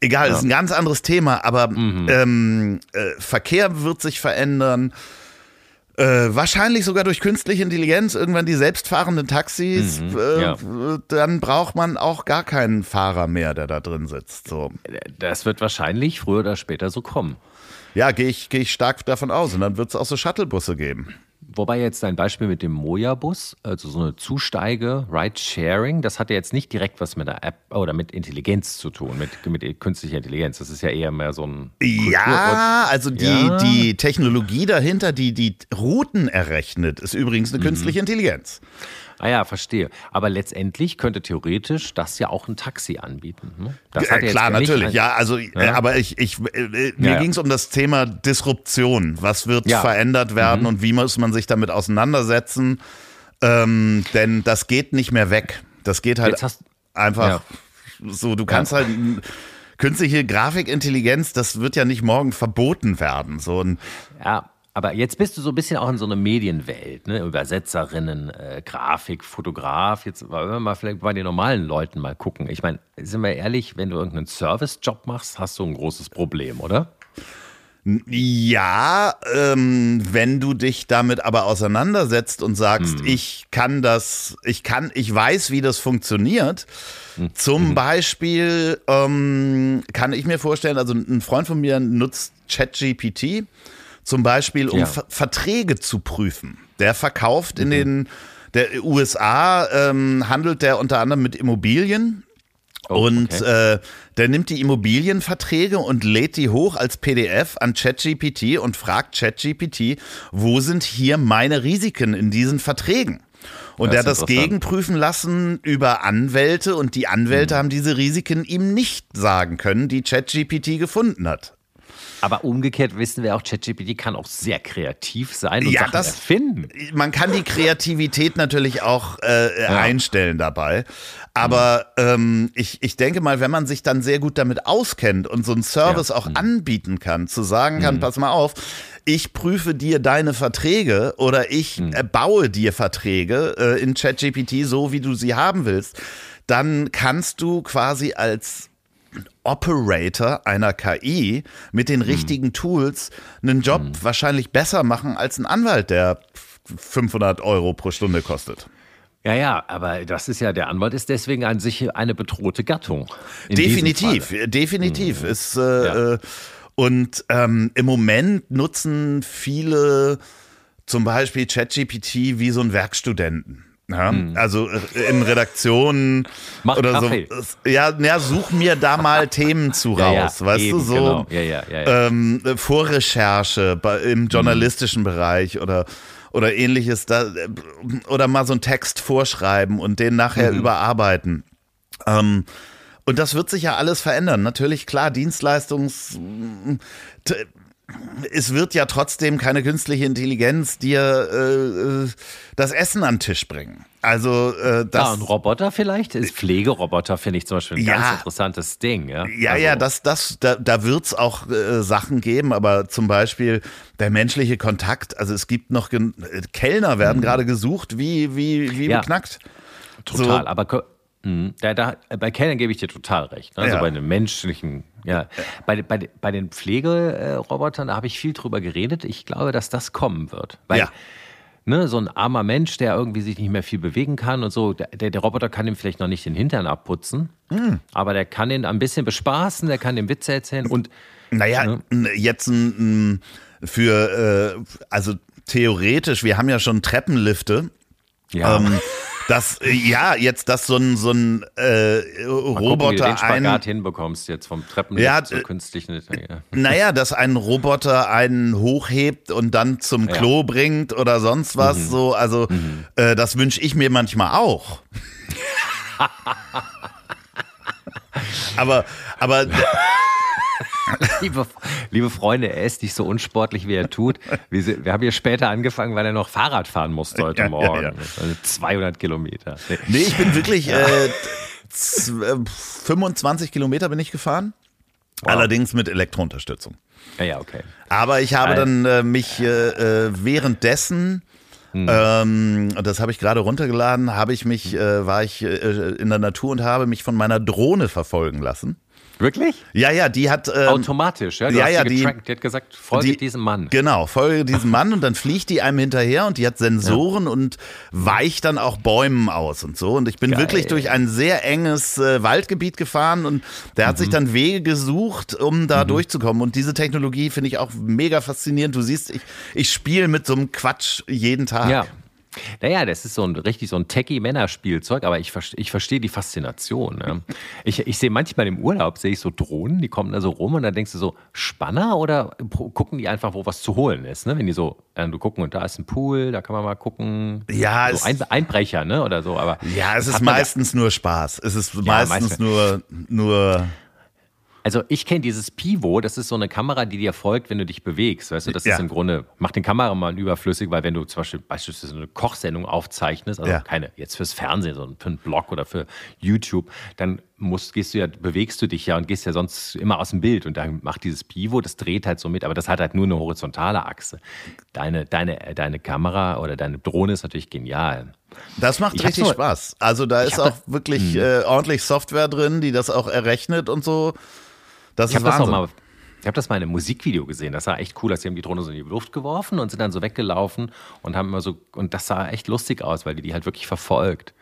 Egal, ist ein ganz anderes Thema, aber Mhm. ähm, äh, Verkehr wird sich verändern. Äh, wahrscheinlich sogar durch künstliche Intelligenz, irgendwann die selbstfahrenden Taxis, Mhm, äh, ja. dann braucht man auch gar keinen Fahrer mehr, der da drin sitzt. So. Das wird wahrscheinlich früher oder später so kommen. Ja, gehe ich, geh ich stark davon aus. Und dann wird es auch so Shuttlebusse geben. Wobei jetzt dein Beispiel mit dem Moja-Bus, also so eine Zusteige, Ride-Sharing, das hat ja jetzt nicht direkt was mit der App oder mit Intelligenz zu tun, mit, mit künstlicher Intelligenz. Das ist ja eher mehr so ein. Ja, also die, Ja. die Technologie dahinter, die die Routen errechnet, ist übrigens Mhm. eine künstliche Intelligenz. Ah ja, verstehe. Aber letztendlich könnte theoretisch das ja auch ein Taxi anbieten. Ne? Das Äh, ja klar, nicht natürlich. Ja, also, äh, Ja. aber ich, ich, äh, mir Ja, ja. ging es um das Thema Disruption. Was wird Ja. Mhm. verändert werden und wie muss man sich damit auseinandersetzen? Ähm, denn das geht nicht mehr weg. Das geht halt hast- einfach so. Du kannst Ja. halt künstliche Grafikintelligenz, das wird ja nicht morgen verboten werden. So ein Ja, aber jetzt bist du so ein bisschen auch in so einer Medienwelt, ne? Übersetzerinnen, äh, Grafik, Fotograf. Jetzt wollen wir mal vielleicht bei den normalen Leuten mal gucken. Ich meine, sind wir ehrlich, wenn du irgendeinen Servicejob machst, hast du ein großes Problem, oder? Ja, ähm, wenn du dich damit aber auseinandersetzt und sagst, Hm. ich kann das, ich kann, ich weiß, wie das funktioniert. Hm. Zum Mhm. Beispiel ähm, kann ich mir vorstellen, also ein Freund von mir nutzt ChatGPT zum Beispiel, um Ja. Ver Verträge zu prüfen. Der verkauft Mhm. in den der USA ähm, handelt der unter anderem mit Immobilien Oh, und okay. äh, der nimmt die Immobilienverträge und lädt die hoch als PDF an ChatGPT und fragt ChatGPT, wo sind hier meine Risiken in diesen Verträgen? Und Das er hat das gegenprüfen lassen über Anwälte und die. Anwälte haben diese Risiken ihm nicht sagen können, die ChatGPT gefunden hat. Aber umgekehrt wissen wir auch, ChatGPT kann auch sehr kreativ sein und Ja, Sachen das- erfinden. Man kann die Kreativität natürlich auch äh, einstellen dabei. Aber ähm, ich, ich denke mal, wenn man sich dann sehr gut damit auskennt und so einen Service Ja. auch anbieten kann, zu sagen kann, pass mal auf, ich prüfe dir deine Verträge oder ich äh, baue dir Verträge äh, in ChatGPT so, wie du sie haben willst, dann kannst du quasi als Operator einer KI mit den richtigen Tools einen Job wahrscheinlich besser machen als ein Anwalt, der 500 Euro pro Stunde kostet. Ja, ja, aber das ist ja, der Anwalt ist deswegen an sich eine bedrohte Gattung. Definitiv, definitiv. Ist, äh, Ja. äh, und ähm, im Moment nutzen viele zum Beispiel ChatGPT wie so ein Werkstudenten. Ja, Also äh, in Redaktionen Hm. Mach oder Kaffee. so. Ja, ja, such mir da mal Themen zu Ja, ja, raus, weißt eben, du so. Genau. Ja, ja, ja, ja. ähm, Vorrecherche bei, im journalistischen Mhm. Bereich oder oder ähnliches da oder mal so einen Text vorschreiben und den nachher Mhm. überarbeiten. Ähm, und das wird sich ja alles verändern. Natürlich, klar, Dienstleistungs. Es wird ja trotzdem keine künstliche Intelligenz dir äh, äh, das Essen an den Tisch bringen. Also äh, ja, das. ein Roboter vielleicht? Ist Pflegeroboter, finde ich zum Beispiel ein Ja. ganz interessantes Ding. Ja, Ja, also, ja, das, das, da, da wird es auch äh, Sachen geben, aber zum Beispiel der menschliche Kontakt, also es gibt noch gen Kellner werden gerade gesucht, wie, wie, wie Mhm. Ja. beknackt. Total, So. aber ko- mh, da, da, bei Kellnern gebe ich dir total recht. ne? Also Ja. bei den menschlichen, ja. Bei, bei, bei den Pflegerobotern, da habe ich viel drüber geredet. Ich glaube, dass das kommen wird. Weil, Ja. ne, so ein armer Mensch, der irgendwie sich nicht mehr viel bewegen kann und so, der, der Roboter kann ihm vielleicht noch nicht den Hintern abputzen, Hm. aber der kann ihn ein bisschen bespaßen, der kann ihm Witze erzählen und Naja, Ne? jetzt ein, ein für, äh, also theoretisch, wir haben ja schon Treppenlifte. ja, Ähm, dass, äh, ja, jetzt, dass so ein, so ein äh, mal gucken, Roboter den Spagat einen, hinbekommst jetzt vom Treppenlift Ja, zur äh, künstlichen. Ja. Naja, dass ein Roboter einen hochhebt und dann zum Ja. Klo bringt oder sonst was. So, also äh, das wünsche ich mir manchmal auch. aber, aber Liebe, liebe Freunde, er ist nicht so unsportlich, wie er tut. Wir, wir haben hier später angefangen, weil er noch Fahrrad fahren musste heute Ja, ja, Morgen. ja. Also 200 Kilometer. Nee. nee, ich bin wirklich, äh, 25 Kilometer bin ich gefahren. Wow. Allerdings mit Elektrounterstützung. Ja, ja, okay. Aber ich habe dann äh, mich äh, äh währenddessen hm. Ähm, das habe ich gerade runtergeladen, habe ich mich, äh, war ich äh, in der Natur und habe mich von meiner Drohne verfolgen lassen. Wirklich? Ja, ja, die hat. Ähm, Automatisch, ja? Du ja, ja, die, die, hat gesagt, folge die, diesem Mann. Genau, folge diesem Mann und dann fliegt die einem hinterher und die hat Sensoren ja. und weicht dann auch Bäumen aus und so. Und ich bin Geil. wirklich durch ein sehr enges äh, Waldgebiet gefahren und der hat mhm. sich dann Wege gesucht, um da mhm. durchzukommen. Und diese Technologie finde ich auch mega faszinierend. Du siehst, ich, ich spiele mit so einem Quatsch jeden Tag. Ja. Naja, das ist so ein richtig so ein techie-Männerspielzeug, aber ich, ich verstehe die Faszination. Ne? Ich, ich sehe manchmal im Urlaub, sehe ich so Drohnen, die kommen da so rum und dann denkst du so, Spanner oder gucken die einfach, wo was zu holen ist? Ne? Wenn die so, äh, du gucken und da ist ein Pool, da kann man mal gucken. Ja, so ein, Einbrecher, ne? Oder so. Aber ja, es ist meistens ja, nur Spaß. Es ist ja, meistens nur, nur also ich kenne dieses Pivo, das ist so eine Kamera, die dir folgt, wenn du dich bewegst. Weißt du, das ja. ist im Grunde, macht den Kameramann überflüssig, weil wenn du zum Beispiel beispielsweise eine Kochsendung aufzeichnest, also ja. keine jetzt fürs Fernsehen, sondern für einen Blog oder für YouTube, dann musst, gehst du ja, bewegst du dich ja und gehst ja sonst immer aus dem Bild und dann macht dieses Pivo, das dreht halt so mit, aber das hat halt nur eine horizontale Achse. Deine, deine, deine Kamera oder deine Drohne ist natürlich genial. Das macht ich richtig so, Spaß. Also da ist auch das, wirklich hm. äh, ordentlich Software drin, die das auch errechnet und so. Das ich ist Wahnsinn. Das mal, ich habe das mal in einem Musikvideo gesehen. Das war echt cool, dass sie haben die Drohne so in die Luft geworfen und sind dann so weggelaufen und haben immer so und das sah echt lustig aus, weil die die halt wirklich verfolgt.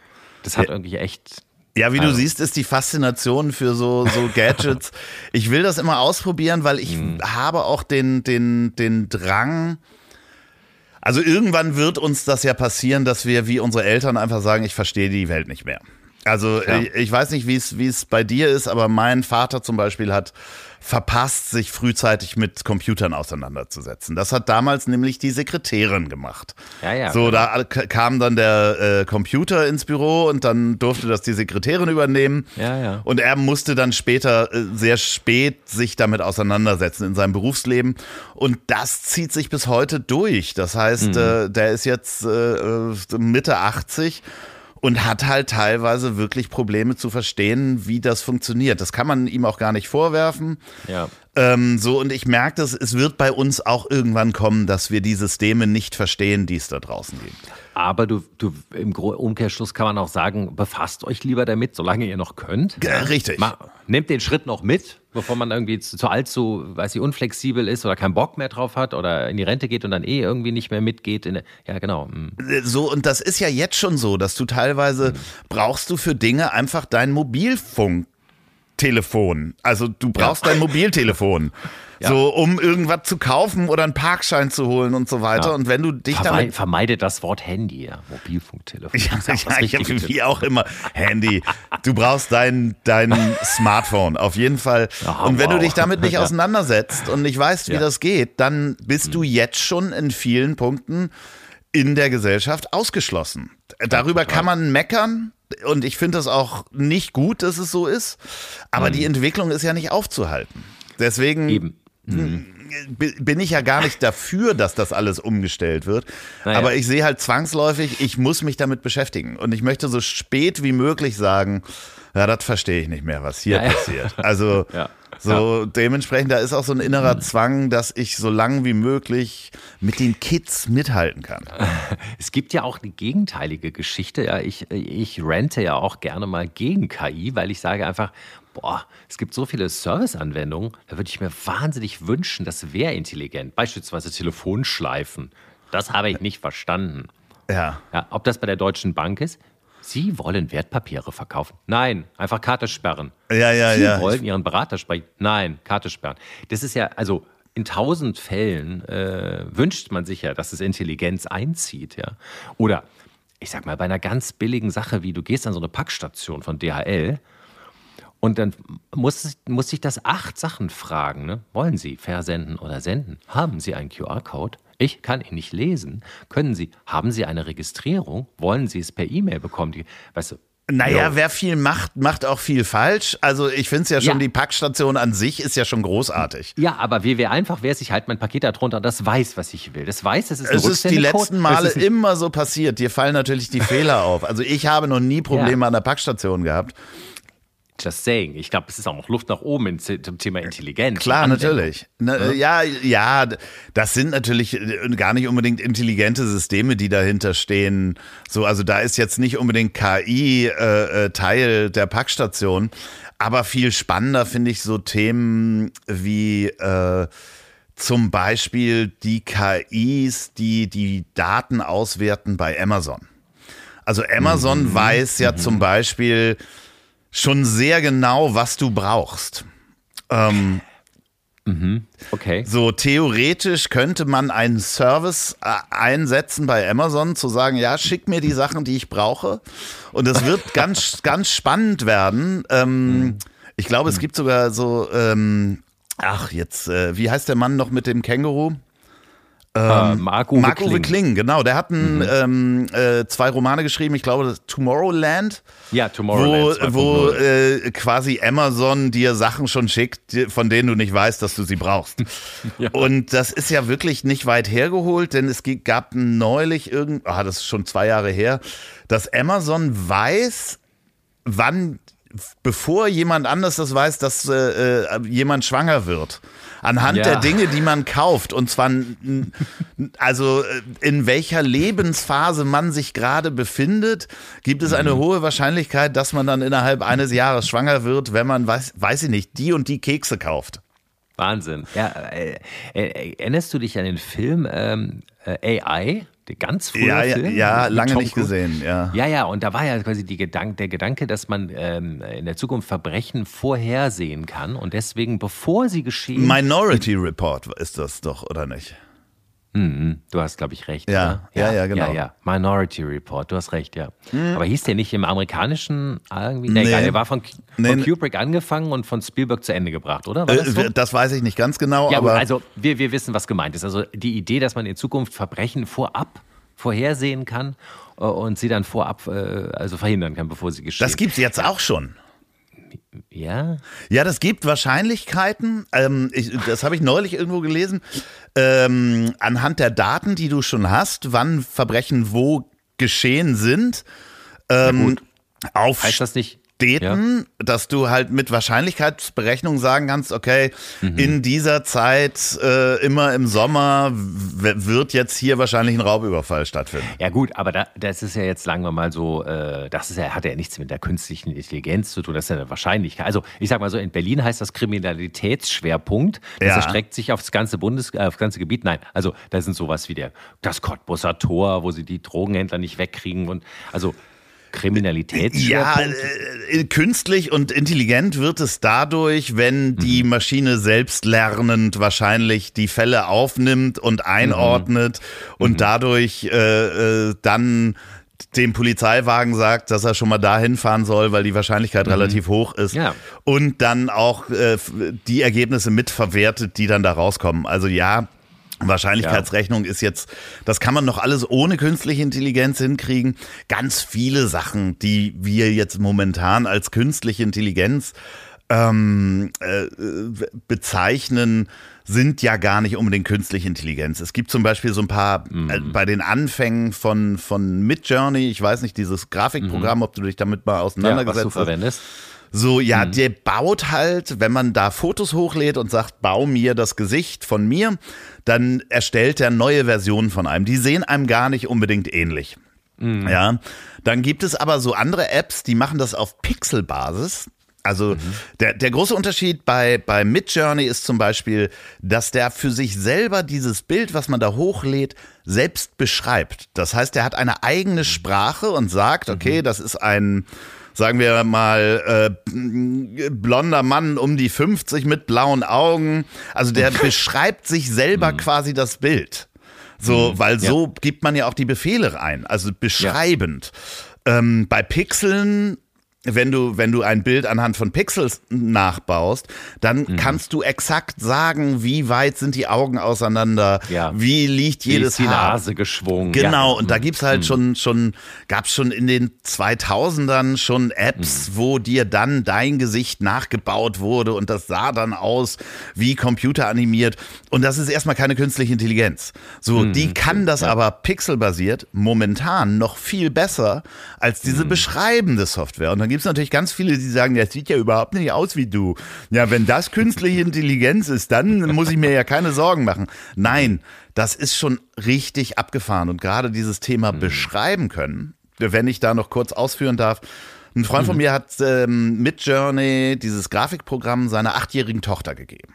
Das hat ja. irgendwie echt ja, wie also. du siehst, ist die Faszination für so, so Gadgets. ich will das immer ausprobieren, weil ich mhm. habe auch den, den, den Drang. Also irgendwann wird uns das ja passieren, dass wir wie unsere Eltern einfach sagen, ich verstehe die Welt nicht mehr. Also ja. ich, ich, weiß nicht, wie es wie es bei dir ist, aber mein Vater zum Beispiel hat verpasst, sich frühzeitig mit Computern auseinanderzusetzen. Das hat damals nämlich die Sekretärin gemacht. Ja, ja. So, genau. da kam dann der äh, Computer ins Büro und dann durfte das die Sekretärin übernehmen. Ja, ja. Und er musste dann später äh, sehr spät sich damit auseinandersetzen in seinem Berufsleben. Und das zieht sich bis heute durch. Das heißt, mhm. äh, der ist jetzt äh, äh Mitte 80 und hat halt teilweise wirklich Probleme zu verstehen, wie das funktioniert. Das kann man ihm auch gar nicht vorwerfen. Ja. Ähm, so, und ich merke, dass es wird bei uns auch irgendwann kommen, dass wir die Systeme nicht verstehen, die es da draußen gibt. Aber du, du, im Umkehrschluss kann man auch sagen, befasst euch lieber damit, solange ihr noch könnt. Ja, richtig. Mal, nehmt den Schritt noch mit, bevor man irgendwie zu, zu allzu, weiß ich, unflexibel ist oder keinen Bock mehr drauf hat oder in die Rente geht und dann eh irgendwie nicht mehr mitgeht. In, ja, genau. Hm. So, und das ist ja jetzt schon so, dass du teilweise mhm. brauchst du für Dinge einfach dein Mobilfunk Telefon. Also du brauchst ja. dein Mobiltelefon. Ja. So, um irgendwas zu kaufen oder einen Parkschein zu holen und so weiter. Ja. Und wenn du dich Verme damit. Vermeide das Wort Handy, ja. Mobilfunktelefon. Ja, ja, ja wie auch immer. Handy. Du brauchst dein, dein Smartphone, auf jeden Fall. Oh, und wenn wow. du dich damit nicht auseinandersetzt und nicht weißt, wie das geht, dann bist hm. du jetzt schon in vielen Punkten in der Gesellschaft ausgeschlossen. Darüber kann man meckern und ich finde das auch nicht gut, dass es so ist, aber mhm. die Entwicklung ist ja nicht aufzuhalten. Deswegen Eben. Mhm. bin ich ja gar nicht dafür, dass das alles umgestellt wird. Naja. Aber ich sehe halt zwangsläufig, ich muss mich damit beschäftigen. Und ich möchte so spät wie möglich sagen, ja, das verstehe ich nicht mehr, was hier naja. passiert. Also ja. So, ja. dementsprechend, da ist auch so ein innerer Zwang, dass ich so lang wie möglich mit den Kids mithalten kann. Es gibt ja auch eine gegenteilige Geschichte. Ja, ich, ich rente ja auch gerne mal gegen KI, weil ich sage einfach, boah, es gibt so viele Serviceanwendungen, da würde ich mir wahnsinnig wünschen, das wäre intelligent. Beispielsweise Telefonschleifen. Das habe ich nicht verstanden. Ja. ja. Ob das bei der Deutschen Bank ist, Sie wollen Wertpapiere verkaufen? Nein, einfach Karte sperren. Ja, ja, Sie ja. Sie wollen Ihren Berater sprechen? Nein, Karte sperren. Das ist ja, also in tausend Fällen äh, wünscht man sich ja, dass es Intelligenz einzieht, ja. Oder ich sag mal, bei einer ganz billigen Sache, wie du gehst an so eine Packstation von DHL und dann muss, muss sich das acht Sachen fragen. Ne? Wollen Sie versenden oder senden? Haben Sie einen QR-Code? Ich kann ihn nicht lesen. Können Sie, haben Sie eine Registrierung? Wollen Sie es per E-Mail bekommen? Die, weißt du, naja, jo. wer viel macht, macht auch viel falsch. Also ich finde es ja schon, ja. die Packstation an sich ist ja schon großartig. Ja, aber wie wäre einfach, wer sich halt mein Paket darunter, das weiß, was ich will. Das weiß, das ist ein Es ist die letzten Male immer so passiert. Dir fallen natürlich die Fehler auf. Also ich habe noch nie Probleme ja. an der Packstation gehabt. Just saying. Ich glaube, es ist auch noch Luft nach oben zum Thema Intelligenz. Klar, natürlich. Na, ja, ja, das sind natürlich äh, gar nicht unbedingt intelligente Systeme, die dahinter stehen. So, also da ist jetzt nicht unbedingt KI äh, äh, Teil der Packstation. Aber viel spannender finde ich so Themen wie äh, zum Beispiel die KIs, die die Daten auswerten bei Amazon. Also Amazon mhm. weiß ja mhm. zum Beispiel, schon sehr genau, was du brauchst. Ähm, mhm. Okay. So theoretisch könnte man einen Service äh, einsetzen bei Amazon, zu sagen, ja, schick mir die Sachen, die ich brauche. Und es wird ganz, ganz spannend werden. Ähm, mhm. Ich glaube, es gibt sogar so, ähm, ach, jetzt, äh, wie heißt der Mann noch mit dem Känguru? Ähm, Marco, Marco Kling. Kling, genau. Der hat ein, mhm. ähm, äh, zwei Romane geschrieben, ich glaube, Tomorrowland. Ja, Tomorrowland. Wo, wo äh, quasi Amazon dir Sachen schon schickt, von denen du nicht weißt, dass du sie brauchst. ja. Und das ist ja wirklich nicht weit hergeholt, denn es gab neulich irgend, ah, das ist schon zwei Jahre her, dass Amazon weiß, wann bevor jemand anders das weiß, dass äh, äh jemand schwanger wird anhand ja. der Dinge, die man kauft. Und zwar, also äh, in welcher Lebensphase man sich gerade befindet, gibt es eine mhm. hohe Wahrscheinlichkeit, dass man dann innerhalb eines Jahres schwanger wird, wenn man, weiß, weiß ich nicht, die und die Kekse kauft. Wahnsinn. Ja, äh, äh, erinnerst du dich an den Film ähm, äh, AI? Der ganz frühe ja, Film. Ja, lange nicht gesehen, ja. Ja, ja, und da war ja quasi die Gedank, der Gedanke, dass man ähm, in der Zukunft Verbrechen vorhersehen kann und deswegen, bevor sie geschehen. Minority Report ist das doch, oder nicht? Mhm, du hast, glaube ich, recht. Ja, ja, ja, ja, genau. Ja, ja. Minority Report, du hast recht, ja. Mhm. Aber hieß der nicht im amerikanischen irgendwie? Nee, nee. Egal, der war von, von nee. Kubrick angefangen und von Spielberg zu Ende gebracht, oder? War das, äh, so? das weiß ich nicht ganz genau. Ja, aber gut, also wir, wir wissen, was gemeint ist. Also die Idee, dass man in Zukunft Verbrechen vorab vorhersehen kann äh, und sie dann vorab äh, also verhindern kann, bevor sie geschehen. Das gibt es jetzt auch schon. Ja? Ja, das gibt Wahrscheinlichkeiten. Ähm, ich, das habe ich neulich irgendwo gelesen. Ähm, anhand der Daten, die du schon hast, wann Verbrechen wo geschehen sind. Ähm, auf heißt das nicht? Städten, ja. dass du halt mit Wahrscheinlichkeitsberechnung sagen kannst, okay, mhm. in dieser Zeit äh, immer im Sommer wird jetzt hier wahrscheinlich ein Raubüberfall stattfinden. Ja gut, aber da, das ist ja jetzt, sagen wir mal so, äh, das ist ja, hat ja nichts mit der künstlichen Intelligenz zu tun, das ist ja eine Wahrscheinlichkeit. Also ich sag mal so, in Berlin heißt das Kriminalitätsschwerpunkt, das ja. erstreckt sich aufs ganze Bundes, äh, aufs ganze Gebiet. Nein, also da sind sowas wie der, das Cottbusser Tor, wo sie die Drogenhändler nicht wegkriegen und also Kriminalitätsschwerpunkt? Ja, äh, künstlich und intelligent wird es dadurch, wenn die mhm. Maschine selbst lernend wahrscheinlich die Fälle aufnimmt und einordnet mhm. und mhm. dadurch äh, äh, dann dem Polizeiwagen sagt, dass er schon mal dahin fahren soll, weil die Wahrscheinlichkeit mhm. relativ hoch ist. Ja. Und dann auch äh, die Ergebnisse mitverwertet, die dann da rauskommen. Also ja, Wahrscheinlichkeitsrechnung ja. ist jetzt, das kann man noch alles ohne künstliche Intelligenz hinkriegen. Ganz viele Sachen, die wir jetzt momentan als künstliche Intelligenz ähm, äh, bezeichnen, sind ja gar nicht unbedingt künstliche Intelligenz. Es gibt zum Beispiel so ein paar mhm. äh, bei den Anfängen von, von Midjourney, ich weiß nicht, dieses Grafikprogramm, mhm. ob du dich damit mal auseinandergesetzt ja, was du verwendest. So, ja, mhm. der baut halt, wenn man da Fotos hochlädt und sagt, bau mir das Gesicht von mir, dann erstellt er neue Versionen von einem. Die sehen einem gar nicht unbedingt ähnlich. Mhm. Ja, dann gibt es aber so andere Apps, die machen das auf Pixelbasis. Also mhm. der, der große Unterschied bei, bei Midjourney ist zum Beispiel, dass der für sich selber dieses Bild, was man da hochlädt, selbst beschreibt. Das heißt, er hat eine eigene Sprache und sagt, okay, mhm. das ist ein sagen wir mal, äh, blonder Mann um die 50 mit blauen Augen. Also der beschreibt sich selber mhm. quasi das Bild. So, mhm. weil so ja. gibt man ja auch die Befehle rein, also beschreibend. Ja. Ähm, bei Pixeln wenn du, wenn du ein Bild anhand von Pixels nachbaust, dann mhm. kannst du exakt sagen, wie weit sind die Augen auseinander, ja. wie liegt jedes wie ist die Haar. Nase geschwungen. Genau, ja. und da mhm. gibt's halt mhm. schon, schon, gab's schon in den 2000ern schon Apps, mhm. wo dir dann dein Gesicht nachgebaut wurde und das sah dann aus wie computeranimiert. Und das ist erstmal keine künstliche Intelligenz. So, mhm. die kann das ja. aber pixelbasiert momentan noch viel besser als diese mhm. beschreibende Software. Und dann gibt es natürlich ganz viele, die sagen, das sieht ja überhaupt nicht aus wie du. Ja, wenn das künstliche Intelligenz ist, dann muss ich mir ja keine Sorgen machen. Nein, das ist schon richtig abgefahren. Und gerade dieses Thema mhm. beschreiben können, wenn ich da noch kurz ausführen darf, ein Freund von mhm. mir hat ähm, mit Journey dieses Grafikprogramm seiner achtjährigen Tochter gegeben.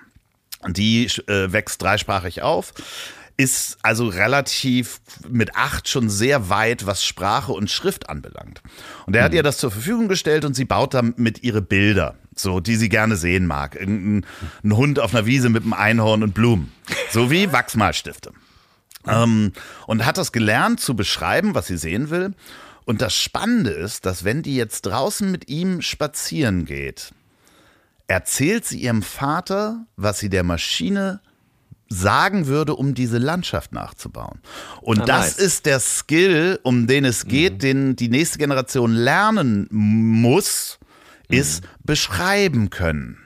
Die äh, wächst dreisprachig auf, ist also relativ mit acht schon sehr weit, was Sprache und Schrift anbelangt. Und er hat mhm. ihr das zur Verfügung gestellt und sie baut damit ihre Bilder, so die sie gerne sehen mag. Ein, ein Hund auf einer Wiese mit einem Einhorn und Blumen, so wie Wachsmalstifte. Ähm, und hat das gelernt zu beschreiben, was sie sehen will. Und das Spannende ist, dass wenn die jetzt draußen mit ihm spazieren geht, erzählt sie ihrem Vater, was sie der Maschine sagen würde, um diese Landschaft nachzubauen. Und ah, das nice. ist der Skill, um den es geht, mhm. den die nächste Generation lernen muss, ist mhm. beschreiben können.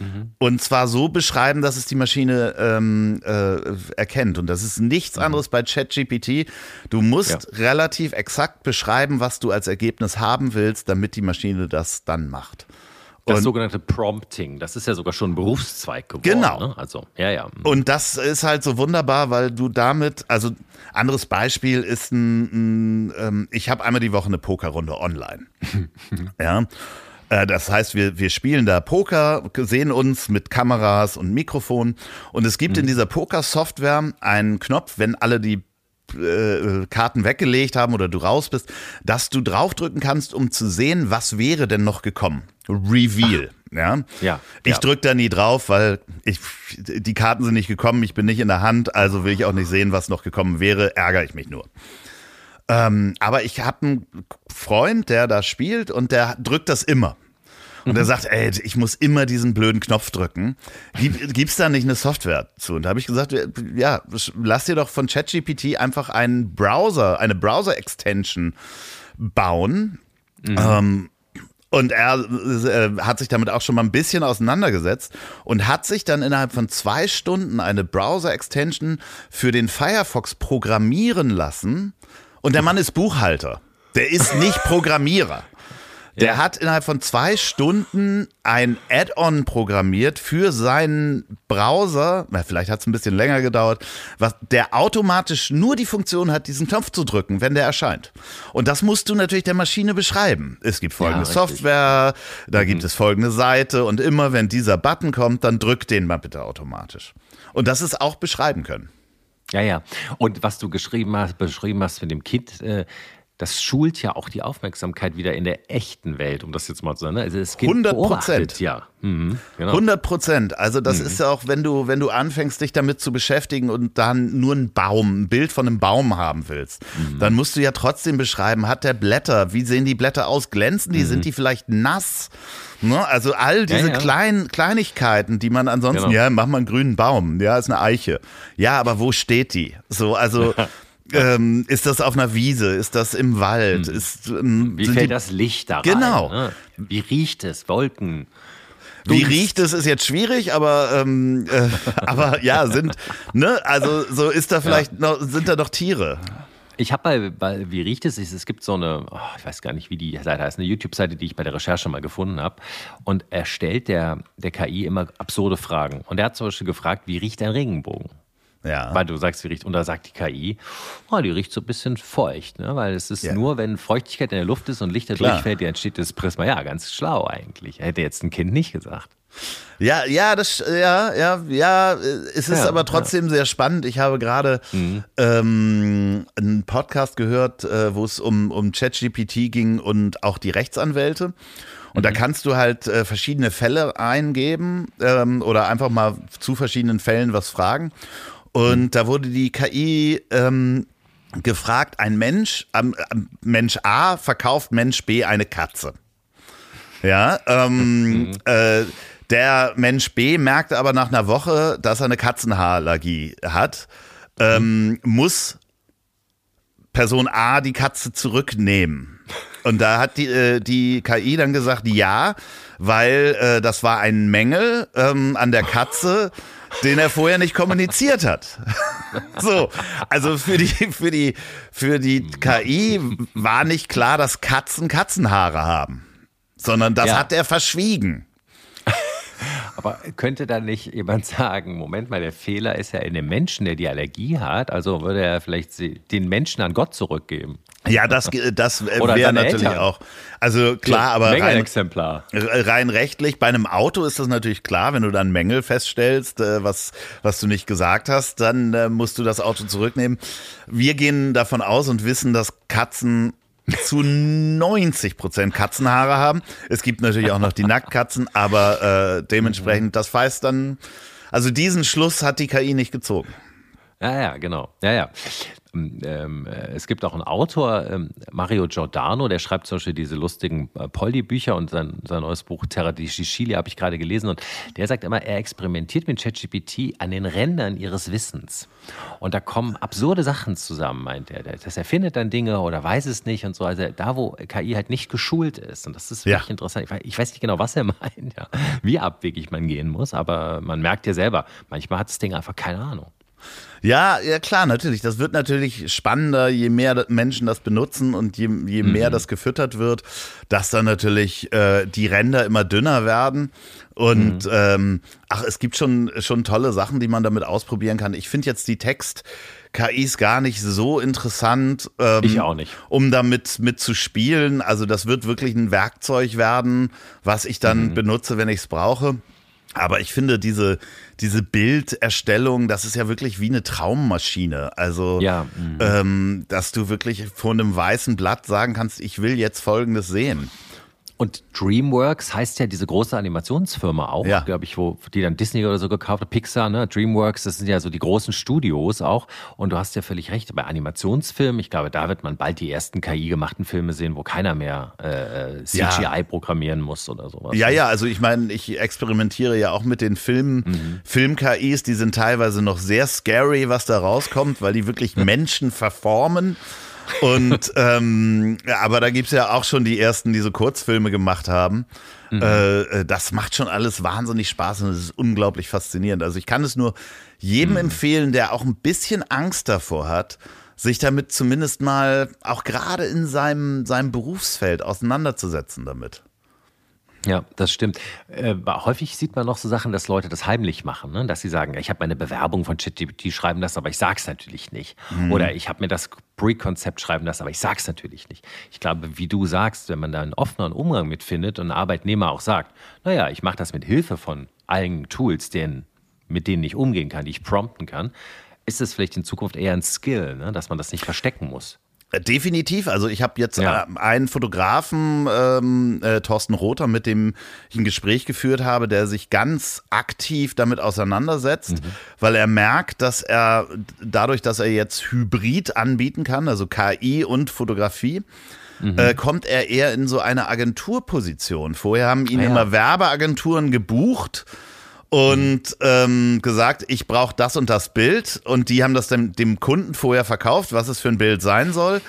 Mhm. Und zwar so beschreiben, dass es die Maschine ähm, äh, erkennt. Und das ist nichts mhm. anderes bei ChatGPT. Du musst ja. relativ exakt beschreiben, was du als Ergebnis haben willst, damit die Maschine das dann macht. Das und, sogenannte Prompting, das ist ja sogar schon ein Berufszweig geworden. Genau. Ne? Also, ja, ja. Und das ist halt so wunderbar, weil du damit, also anderes Beispiel ist ein, ein ähm, ich habe einmal die Woche eine Pokerrunde online. ja. Äh, das heißt, wir, wir spielen da Poker, sehen uns mit Kameras und Mikrofon. Und es gibt mhm. in dieser Poker-Software einen Knopf, wenn alle die äh, Karten weggelegt haben oder du raus bist, dass du draufdrücken kannst, um zu sehen, was wäre denn noch gekommen. Reveal. Ach. Ja. ja. Ich ja. drücke da nie drauf, weil ich, die Karten sind nicht gekommen, ich bin nicht in der Hand, also will ich auch nicht sehen, was noch gekommen wäre, ärgere ich mich nur. Ähm, aber ich habe einen Freund, der da spielt und der drückt das immer. Und er mhm. sagt, ey, ich muss immer diesen blöden Knopf drücken. Gibt, gibt's da nicht eine Software zu? Und da habe ich gesagt, ja, lass dir doch von ChatGPT einfach einen Browser, eine Browser-Extension bauen. Mhm. Ähm, und er äh, hat sich damit auch schon mal ein bisschen auseinandergesetzt und hat sich dann innerhalb von zwei Stunden eine Browser-Extension für den Firefox programmieren lassen, und der Mann ist Buchhalter. Der ist nicht Programmierer. Der hat innerhalb von zwei Stunden ein Add-on programmiert für seinen Browser. Na, vielleicht hat es ein bisschen länger gedauert, was der automatisch nur die Funktion hat, diesen Knopf zu drücken, wenn der erscheint. Und das musst du natürlich der Maschine beschreiben. Es gibt folgende ja, Software, da mhm. gibt es folgende Seite und immer wenn dieser Button kommt, dann drück den mal bitte automatisch. Und das ist auch beschreiben können. Ja, ja. Und was du geschrieben hast, beschrieben hast mit dem Kind, äh, das schult ja auch die Aufmerksamkeit wieder in der echten Welt, um das jetzt mal zu sagen. Ne? Also das kind 100 Prozent. Ja. Mhm, genau. 100 Prozent. Also das mhm. ist ja auch, wenn du, wenn du anfängst, dich damit zu beschäftigen und dann nur einen Baum, ein Bild von einem Baum haben willst, mhm. dann musst du ja trotzdem beschreiben, hat der Blätter, wie sehen die Blätter aus, glänzen die, sind mhm. die vielleicht nass? Ne? Also all diese ja, ja. Kleinen, Kleinigkeiten, die man ansonsten, genau. ja, mach mal einen grünen Baum, ja, ist eine Eiche. Ja, aber wo steht die? So, also Ähm, ist das auf einer Wiese? Ist das im Wald? Hm. Ist, ähm, Wie fällt die... das Licht da rein? Genau. Ne? Wie riecht es? Wolken. Wie riecht es, ist jetzt schwierig, aber, ähm, äh, aber ja, sind, ne, also so ist da vielleicht ja. noch, sind da noch Tiere. Ich habe bei, bei, wie riecht es? Es gibt so eine, oh, ich weiß gar nicht, wie die Seite heißt, eine YouTube-Seite, die ich bei der Recherche mal gefunden habe. Und er stellt der, der KI immer absurde Fragen. Und er hat zum Beispiel gefragt, wie riecht ein Regenbogen? Ja. Weil du sagst, wie riecht, und da sagt die KI, oh, die riecht so ein bisschen feucht, ne? weil es ist ja. nur, wenn Feuchtigkeit in der Luft ist und Licht da durchfällt, entsteht das Prisma. Ja, ganz schlau eigentlich. Hätte jetzt ein Kind nicht gesagt. Ja, ja, das, ja, ja, ja, es ist ja, aber trotzdem ja. sehr spannend. Ich habe gerade mhm. ähm, einen Podcast gehört, äh, wo es um, um ChatGPT ging und auch die Rechtsanwälte. Und mhm. da kannst du halt äh, verschiedene Fälle eingeben ähm, oder einfach mal zu verschiedenen Fällen was fragen. Und da wurde die KI ähm, gefragt, ein Mensch, ähm, Mensch A verkauft Mensch B eine Katze. Ja, ähm, mhm. äh, der Mensch B merkte aber nach einer Woche, dass er eine Katzenhaarallergie hat, ähm, mhm. muss Person A die Katze zurücknehmen. Und da hat die, äh, die KI dann gesagt, ja, weil äh, das war ein Mängel ähm, an der Katze den er vorher nicht kommuniziert hat. so, also für die, für die, für die KI war nicht klar, dass Katzen Katzenhaare haben. sondern das ja. hat er verschwiegen. Aber könnte da nicht jemand sagen, Moment mal, der Fehler ist ja in dem Menschen, der die Allergie hat, also würde er vielleicht den Menschen an Gott zurückgeben? Ja, das, das wäre natürlich Eltern. auch. Also klar, aber rein, Exemplar. rein rechtlich, bei einem Auto ist das natürlich klar, wenn du dann Mängel feststellst, äh, was, was du nicht gesagt hast, dann äh, musst du das Auto zurücknehmen. Wir gehen davon aus und wissen, dass Katzen zu 90 Prozent Katzenhaare haben. Es gibt natürlich auch noch die Nacktkatzen, aber äh, dementsprechend, das weiß dann, also diesen Schluss hat die KI nicht gezogen. Ja, ja, genau. Ja, ja. Ähm, ähm, äh, es gibt auch einen Autor, ähm, Mario Giordano, der schreibt zum Beispiel diese lustigen äh, Polly-Bücher und sein, sein neues Buch Terra di Sicilia habe ich gerade gelesen und der sagt immer, er experimentiert mit ChatGPT an den Rändern ihres Wissens. Und da kommen absurde Sachen zusammen, meint er. Das erfindet dann Dinge oder weiß es nicht und so. Also da, wo KI halt nicht geschult ist. Und das ist wirklich ja. interessant. Ich weiß nicht genau, was er meint, ja. wie abwegig man gehen muss, aber man merkt ja selber, manchmal hat das Ding einfach keine Ahnung. Ja, ja klar, natürlich. Das wird natürlich spannender, je mehr Menschen das benutzen und je, je mehr mhm. das gefüttert wird, dass dann natürlich äh, die Ränder immer dünner werden. Und mhm. ähm, ach, es gibt schon, schon tolle Sachen, die man damit ausprobieren kann. Ich finde jetzt die Text. KIs gar nicht so interessant. Ähm, ich auch nicht. Um damit mit zu spielen. Also das wird wirklich ein Werkzeug werden, was ich dann mhm. benutze, wenn ich es brauche. Aber ich finde diese, diese Bilderstellung, das ist ja wirklich wie eine Traummaschine. Also, ja. Mhm. ähm, dass du wirklich vor einem weißen Blatt sagen kannst, ich will jetzt Folgendes sehen. Und DreamWorks heißt ja diese große Animationsfirma auch, ja. glaube ich, wo die dann Disney oder so gekauft hat, Pixar, ne? DreamWorks, das sind ja so die großen Studios auch. Und du hast ja völlig recht, bei Animationsfilmen, ich glaube, da wird man bald die ersten KI-gemachten Filme sehen, wo keiner mehr äh, CGI ja. programmieren muss oder sowas. Ja, ja, also ich meine, ich experimentiere ja auch mit den Filmen, mhm. Film-KIs, die sind teilweise noch sehr scary, was da rauskommt, weil die wirklich Menschen verformen. Und ähm, aber da gibt es ja auch schon die ersten, die so Kurzfilme gemacht haben. Mhm. Äh, äh, das macht schon alles wahnsinnig Spaß und es ist unglaublich faszinierend. Also ich kann es nur jedem mhm. empfehlen, der auch ein bisschen Angst davor hat, sich damit zumindest mal auch gerade in seinem, seinem Berufsfeld auseinanderzusetzen damit. Ja, das stimmt. Äh, häufig sieht man noch so Sachen, dass Leute das heimlich machen, ne? dass sie sagen, ich habe meine Bewerbung von ChatGPT schreiben lassen, aber ich sage es natürlich nicht. Mhm. Oder ich habe mir das Pre-Konzept schreiben lassen, aber ich sage es natürlich nicht. Ich glaube, wie du sagst, wenn man da einen offenen Umgang mit findet und ein Arbeitnehmer auch sagt, naja, ich mache das mit Hilfe von allen Tools, denen, mit denen ich umgehen kann, die ich prompten kann, ist es vielleicht in Zukunft eher ein Skill, ne? dass man das nicht verstecken muss. Definitiv. Also ich habe jetzt ja. Äh, einen Fotografen, ähm, äh, Thorsten Rother, mit dem ich ein Gespräch geführt habe, der sich ganz aktiv damit auseinandersetzt, mhm. weil er merkt, dass er dadurch, dass er jetzt Hybrid anbieten kann, also KI und Fotografie, mhm. äh, kommt er eher in so eine Agenturposition. Vorher haben ihn ah, ja. immer Werbeagenturen gebucht und ähm, gesagt, ich brauche das und das Bild. Und die haben das dem, dem Kunden vorher verkauft, was es für ein Bild sein soll.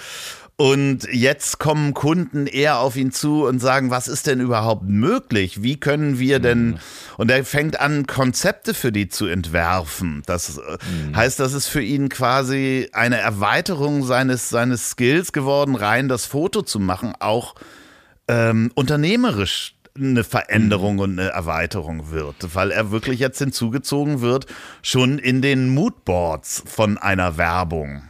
Und jetzt kommen Kunden eher auf ihn zu und sagen, was ist denn überhaupt möglich? Wie können wir denn? Mhm. Und er fängt an, Konzepte für die zu entwerfen. Das äh, mhm. heißt, das ist für ihn quasi eine Erweiterung seines, seines Skills geworden, rein das Foto zu machen, auch ähm, unternehmerisch eine Veränderung und eine Erweiterung wird, weil er wirklich jetzt hinzugezogen wird, schon in den Moodboards von einer Werbung.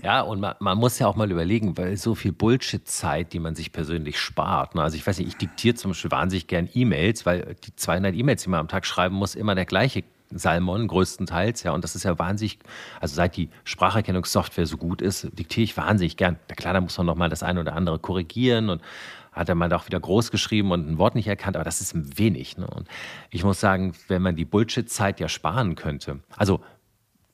Ja, und man, man, muss ja auch mal überlegen, weil so viel Bullshit-Zeit, die man sich persönlich spart. Ne? Also ich weiß nicht, ich diktiere zum Beispiel wahnsinnig gern E-Mails, weil die 200 E-Mails, die man am Tag schreiben muss, immer der gleiche Salmon größtenteils, ja, und das ist ja wahnsinnig, also seit die Spracherkennungssoftware so gut ist, diktiere ich wahnsinnig gern. Na klar, da muss man nochmal das eine oder andere korrigieren und hat er mal auch wieder groß geschrieben und ein Wort nicht erkannt, aber das ist wenig. Ne? Und ich muss sagen, wenn man die Bullshit-Zeit ja sparen könnte, also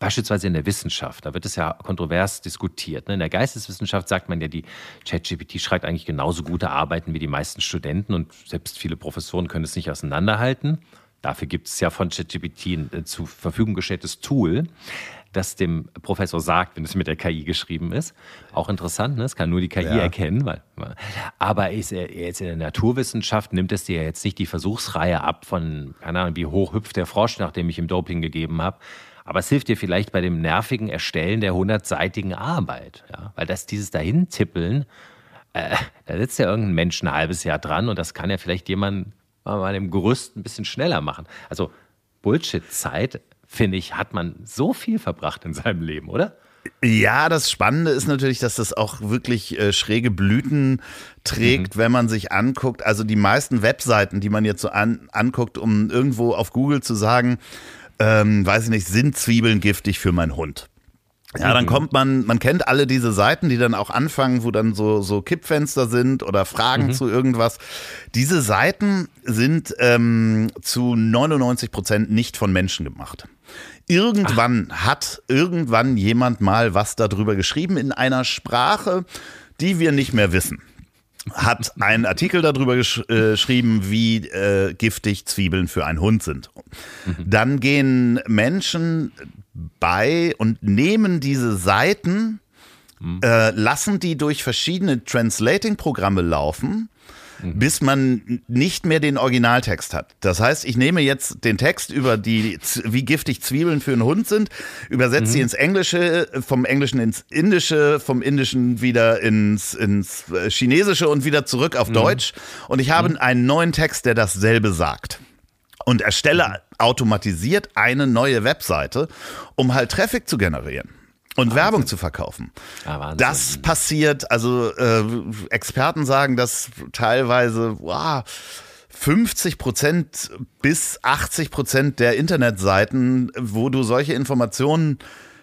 Beispielsweise in der Wissenschaft, da wird es ja kontrovers diskutiert. Ne? In der Geisteswissenschaft sagt man ja, die ChatGPT schreibt eigentlich genauso gute Arbeiten wie die meisten Studenten und selbst viele Professoren können es nicht auseinanderhalten. Dafür gibt es ja von ChatGPT ein äh, zur Verfügung gestelltes Tool das dem Professor sagt, wenn es mit der KI geschrieben ist. Auch interessant, ne? das kann nur die KI ja. erkennen. Weil, aber ist er jetzt in der Naturwissenschaft nimmt es dir jetzt nicht die Versuchsreihe ab von, keine Ahnung, wie hoch hüpft der Frosch, nachdem ich ihm Doping gegeben habe. Aber es hilft dir vielleicht bei dem nervigen Erstellen der hundertseitigen Arbeit. Ja? Weil das, dieses Dahintippeln, äh, da sitzt ja irgendein Mensch ein halbes Jahr dran und das kann ja vielleicht jemand mal im Gerüst ein bisschen schneller machen. Also Bullshit-Zeit, finde ich, hat man so viel verbracht in seinem Leben, oder? Ja, das Spannende ist natürlich, dass das auch wirklich äh, schräge Blüten trägt, mhm. wenn man sich anguckt. Also die meisten Webseiten, die man jetzt so an, anguckt, um irgendwo auf Google zu sagen, ähm, weiß ich nicht, sind Zwiebeln giftig für meinen Hund? Ja, dann mhm. kommt man, man kennt alle diese Seiten, die dann auch anfangen, wo dann so, so Kippfenster sind oder Fragen mhm. zu irgendwas. Diese Seiten sind ähm, zu 99 Prozent nicht von Menschen gemacht. Irgendwann Ach. hat irgendwann jemand mal was darüber geschrieben in einer Sprache, die wir nicht mehr wissen hat einen Artikel darüber gesch äh, geschrieben, wie äh, giftig Zwiebeln für einen Hund sind. Mhm. Dann gehen Menschen bei und nehmen diese Seiten, mhm. äh, lassen die durch verschiedene Translating-Programme laufen. Bis man nicht mehr den Originaltext hat. Das heißt, ich nehme jetzt den Text über die, wie giftig Zwiebeln für einen Hund sind, übersetze mhm. sie ins Englische, vom Englischen ins Indische, vom Indischen wieder ins, ins Chinesische und wieder zurück auf mhm. Deutsch. Und ich habe mhm. einen neuen Text, der dasselbe sagt und erstelle mhm. automatisiert eine neue Webseite, um halt Traffic zu generieren und Wahnsinn. Werbung zu verkaufen. Ja, das passiert, also äh, Experten sagen, dass teilweise wow, 50 Prozent bis 80 Prozent der Internetseiten, wo du solche Informationen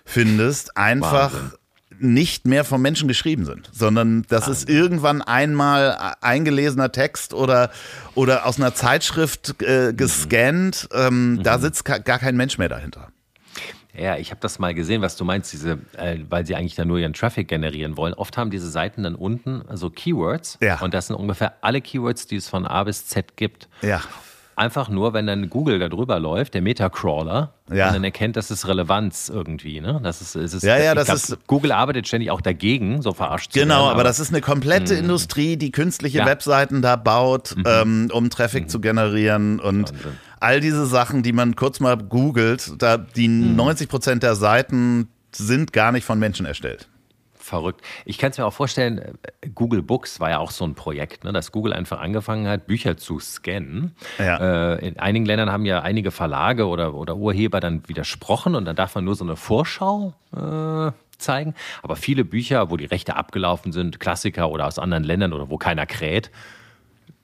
findest, einfach Wahnsinn. nicht mehr vom Menschen geschrieben sind, sondern das Wahnsinn. ist irgendwann einmal eingelesener Text oder, oder aus einer Zeitschrift äh, gescannt. Mhm. Ähm, mhm. Da sitzt gar kein Mensch mehr dahinter. Ja, ich habe das mal gesehen, was du meinst, diese, äh, weil sie eigentlich da nur ihren Traffic generieren wollen. Oft haben diese Seiten dann unten also Keywords ja. und das sind ungefähr alle Keywords, die es von A bis Z gibt. Ja. Einfach nur, wenn dann Google da drüber läuft, der Metacrawler, ja. und dann erkennt, das ist Relevanz irgendwie. Ne? Das ist, es ist, ja, ja, das glaub, ist. Google arbeitet ständig auch dagegen, so verarscht Genau, werden, aber, aber, das ist eine komplette mh. Industrie, die künstliche ja. Webseiten da baut, mhm. ähm, um Traffic mhm. zu generieren und. Wahnsinn all diese Sachen, die man kurz mal googelt, da die mhm. 90 Prozent der Seiten sind gar nicht von Menschen erstellt. Verrückt. Ich kann es mir auch vorstellen, Google Books war ja auch so ein Projekt, ne, dass Google einfach angefangen hat, Bücher zu scannen. Ja. Äh, in einigen Ländern haben ja einige Verlage oder, oder Urheber dann widersprochen und dann darf man nur so eine Vorschau äh, zeigen. Aber viele Bücher, wo die Rechte abgelaufen sind, Klassiker oder aus anderen Ländern oder wo keiner kräht,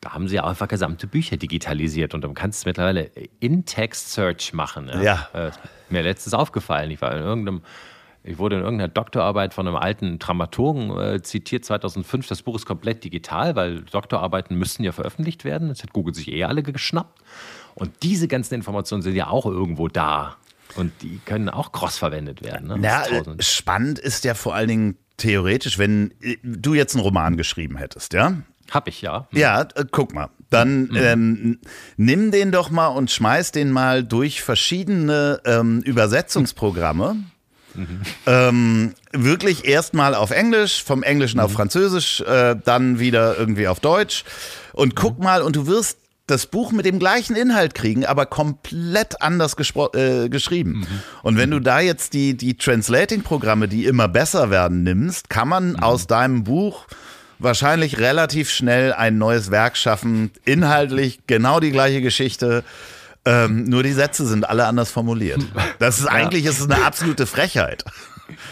da haben sie ja einfach gesamte Bücher digitalisiert und du kannst mittlerweile In-Text-Search machen. Ja. ja. Äh, mir letztens aufgefallen, ich war in irgendeinem ich wurde in irgendeiner Doktorarbeit von einem alten Dramaturgen äh, zitiert, 2005. Das Buch ist komplett digital, weil Doktorarbeiten müssen ja veröffentlicht werden. Das hat Google sich eh alle geschnappt. Und diese ganzen Informationen sind ja auch irgendwo da. Und die können auch cross-verwendet werden. Ne? Ja, spannend ist ja vor allen Dingen theoretisch, wenn äh, du jetzt einen Roman geschrieben hättest, ja? Hab ich ja. Mhm. Ja, äh, guck mal. Dann mhm. ähm, nimm den doch mal und schmeiß den mal durch verschiedene ähm, Übersetzungsprogramme. Mhm. Ähm, wirklich erstmal auf Englisch, vom Englischen mhm. auf Französisch, äh, dann wieder irgendwie auf Deutsch. Und guck mhm. mal, und du wirst das Buch mit dem gleichen Inhalt kriegen, aber komplett anders äh, geschrieben. Mhm. Und wenn du da jetzt die, die Translating-Programme, die immer besser werden, nimmst, kann man mhm. aus deinem Buch wahrscheinlich relativ schnell ein neues Werk schaffen. Inhaltlich genau die gleiche Geschichte. Ähm, nur die Sätze sind alle anders formuliert. Das ist ja. eigentlich ist es eine absolute Frechheit.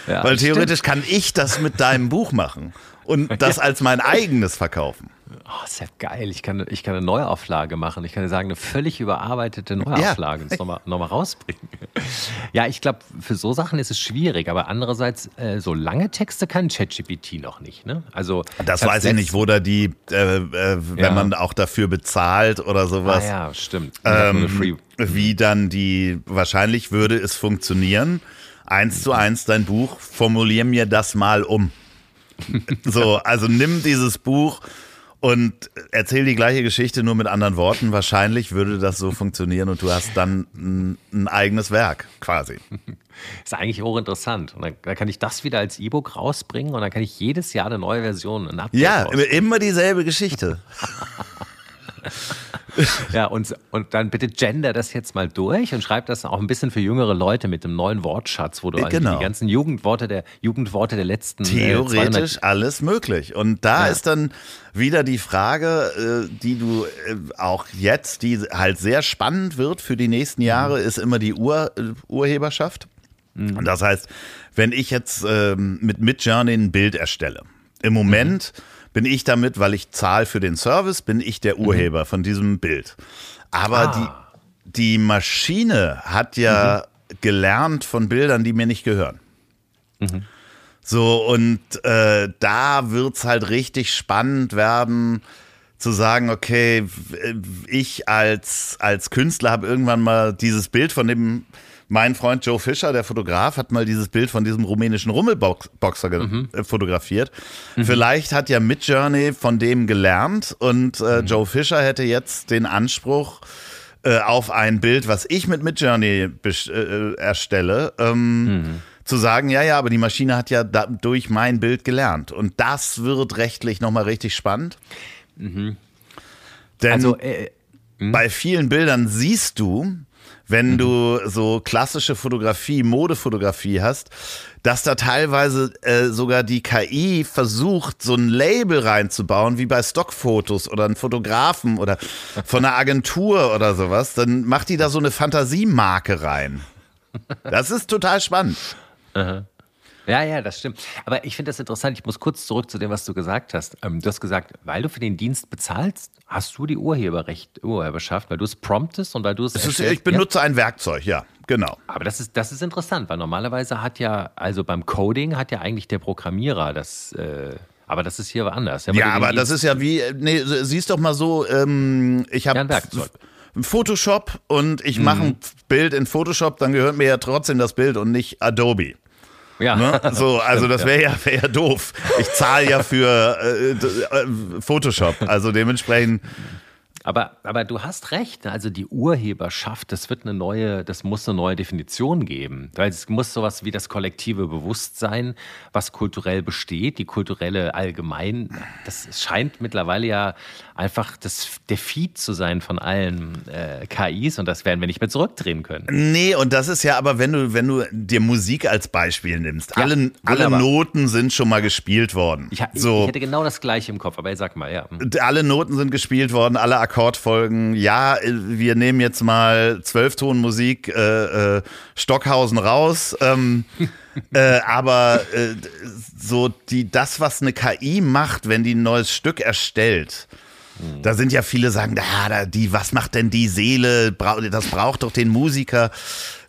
Ja, Weil theoretisch stimmt. kann ich das mit deinem Buch machen und das als mein eigenes verkaufen. Oh, ist ja geil. Ich kann, ich kann eine Neuauflage machen. Ich kann dir sagen, eine völlig überarbeitete Neuauflage ja. nochmal noch mal rausbringen. Ja, ich glaube, für so Sachen ist es schwierig. Aber andererseits, äh, so lange Texte kann ChatGPT noch nicht. Ne? Also, das weiß ich nicht, wo da die, äh, äh, wenn ja. man auch dafür bezahlt oder sowas. Ah, ja, stimmt. Ähm, wie dann die, wahrscheinlich würde es funktionieren. Eins zu eins dein Buch, formulier mir das mal um. so, also nimm dieses Buch und erzähl die gleiche Geschichte nur mit anderen Worten. Wahrscheinlich würde das so funktionieren und du hast dann ein, ein eigenes Werk quasi. Ist eigentlich auch interessant. Und dann, dann, kann ich das wieder als E-Book rausbringen und dann kann ich jedes Jahr eine neue Version, ein Update Ja, rausbringen. immer dieselbe Geschichte. ja, und, und dann bitte gender das jetzt mal durch und schreib das auch ein bisschen für jüngere Leute mit dem neuen Wortschatz, wo du Äh, genau. die ganzen Jugendworte der Jugendworte der letzten äh, Theoretisch 200 alles möglich. Und da Ja. ist dann wieder die Frage, äh, die du äh, auch jetzt, die halt sehr spannend wird für die nächsten Jahre, ist immer die Ur, äh, Urheberschaft. Und das heißt, wenn ich jetzt ähm, mit Midjourney ein Bild erstelle, im Moment bin ich damit, weil ich zahle für den Service, bin ich der Urheber von diesem Bild. Aber Ah. die, die Maschine hat ja gelernt von Bildern, die mir nicht gehören. So, und äh, da wird's halt richtig spannend werden, zu sagen, okay, w- ich als, als Künstler habe irgendwann mal dieses Bild von dem, mein Freund Joe Fischer, der Fotograf, hat mal dieses Bild von diesem rumänischen Rummelboxer ge- äh, fotografiert. Vielleicht hat ja Midjourney von dem gelernt und äh, Joe Fischer hätte jetzt den Anspruch, äh, auf ein Bild, was ich mit Midjourney äh, äh, erstelle, ähm, zu sagen, ja, ja, aber die Maschine hat ja da, durch mein Bild gelernt. Und das wird rechtlich nochmal richtig spannend. Denn Also, äh, bei vielen Bildern siehst du, wenn du so klassische Fotografie, Modefotografie hast, dass da teilweise äh, sogar die KI versucht, so ein Label reinzubauen, wie bei Stockfotos oder einen Fotografen oder von einer Agentur oder sowas. Dann macht die da so eine Fantasiemarke rein. Das ist total spannend. Ja, ja, das stimmt. Aber ich finde das interessant. Ich muss kurz zurück zu dem, was du gesagt hast. Ähm, du hast gesagt, weil du für den Dienst bezahlst, hast du die Urheberrecht, Urheberschaft, weil du es promptest und weil du es. Ist, ich benutze ein Werkzeug, ja, genau. Ja, aber das ist, das ist interessant, weil normalerweise hat ja, also beim Coding hat ja eigentlich der Programmierer das. Äh, aber das ist hier anders. Ja, aber das ist ja wie, nee, siehst doch mal so, ähm, ich habe Ja, ein Werkzeug. Photoshop und ich mache ein Bild in Photoshop, dann gehört mir ja trotzdem das Bild und nicht Adobe. Ja. Ne? So, also das wäre ja, wär ja doof. Ich zahle ja für äh, äh, Photoshop, also dementsprechend. Aber, aber du hast recht. Also die Urheberschaft, das wird eine neue, das muss eine neue Definition geben. Weil es muss sowas wie das kollektive Bewusstsein, was kulturell besteht, die kulturelle Allgemein, das scheint mittlerweile ja einfach das, der Feed zu sein von allen äh, KIs und das werden wir nicht mehr zurückdrehen können. Nee, und das ist ja aber, wenn du, wenn du dir Musik als Beispiel nimmst, Ja, alle, alle. Noten sind schon mal gespielt worden. Ich, so. ich hätte genau das gleiche im Kopf, aber ich sag mal, ja. alle Noten sind gespielt worden, alle Akkordfolgen. Ja, äh, wir nehmen jetzt mal Zwölftonmusik, äh, äh, Stockhausen raus. Ähm, äh, aber äh, so die, das, was eine KI macht, wenn die ein neues Stück erstellt, da sind ja viele sagen, da, die, was macht denn die Seele? Das braucht doch den Musiker.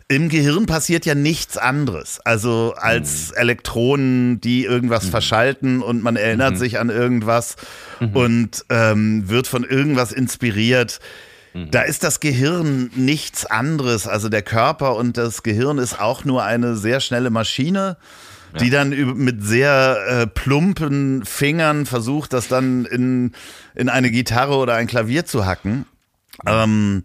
Im Gehirn passiert ja nichts anderes. Also als Elektronen, die irgendwas verschalten und man erinnert sich an irgendwas und ähm, wird von irgendwas inspiriert. Da ist das Gehirn nichts anderes. Also der Körper und das Gehirn ist auch nur eine sehr schnelle Maschine, die dann mit sehr äh, plumpen Fingern versucht, das dann in, in eine Gitarre oder ein Klavier zu hacken. Ähm,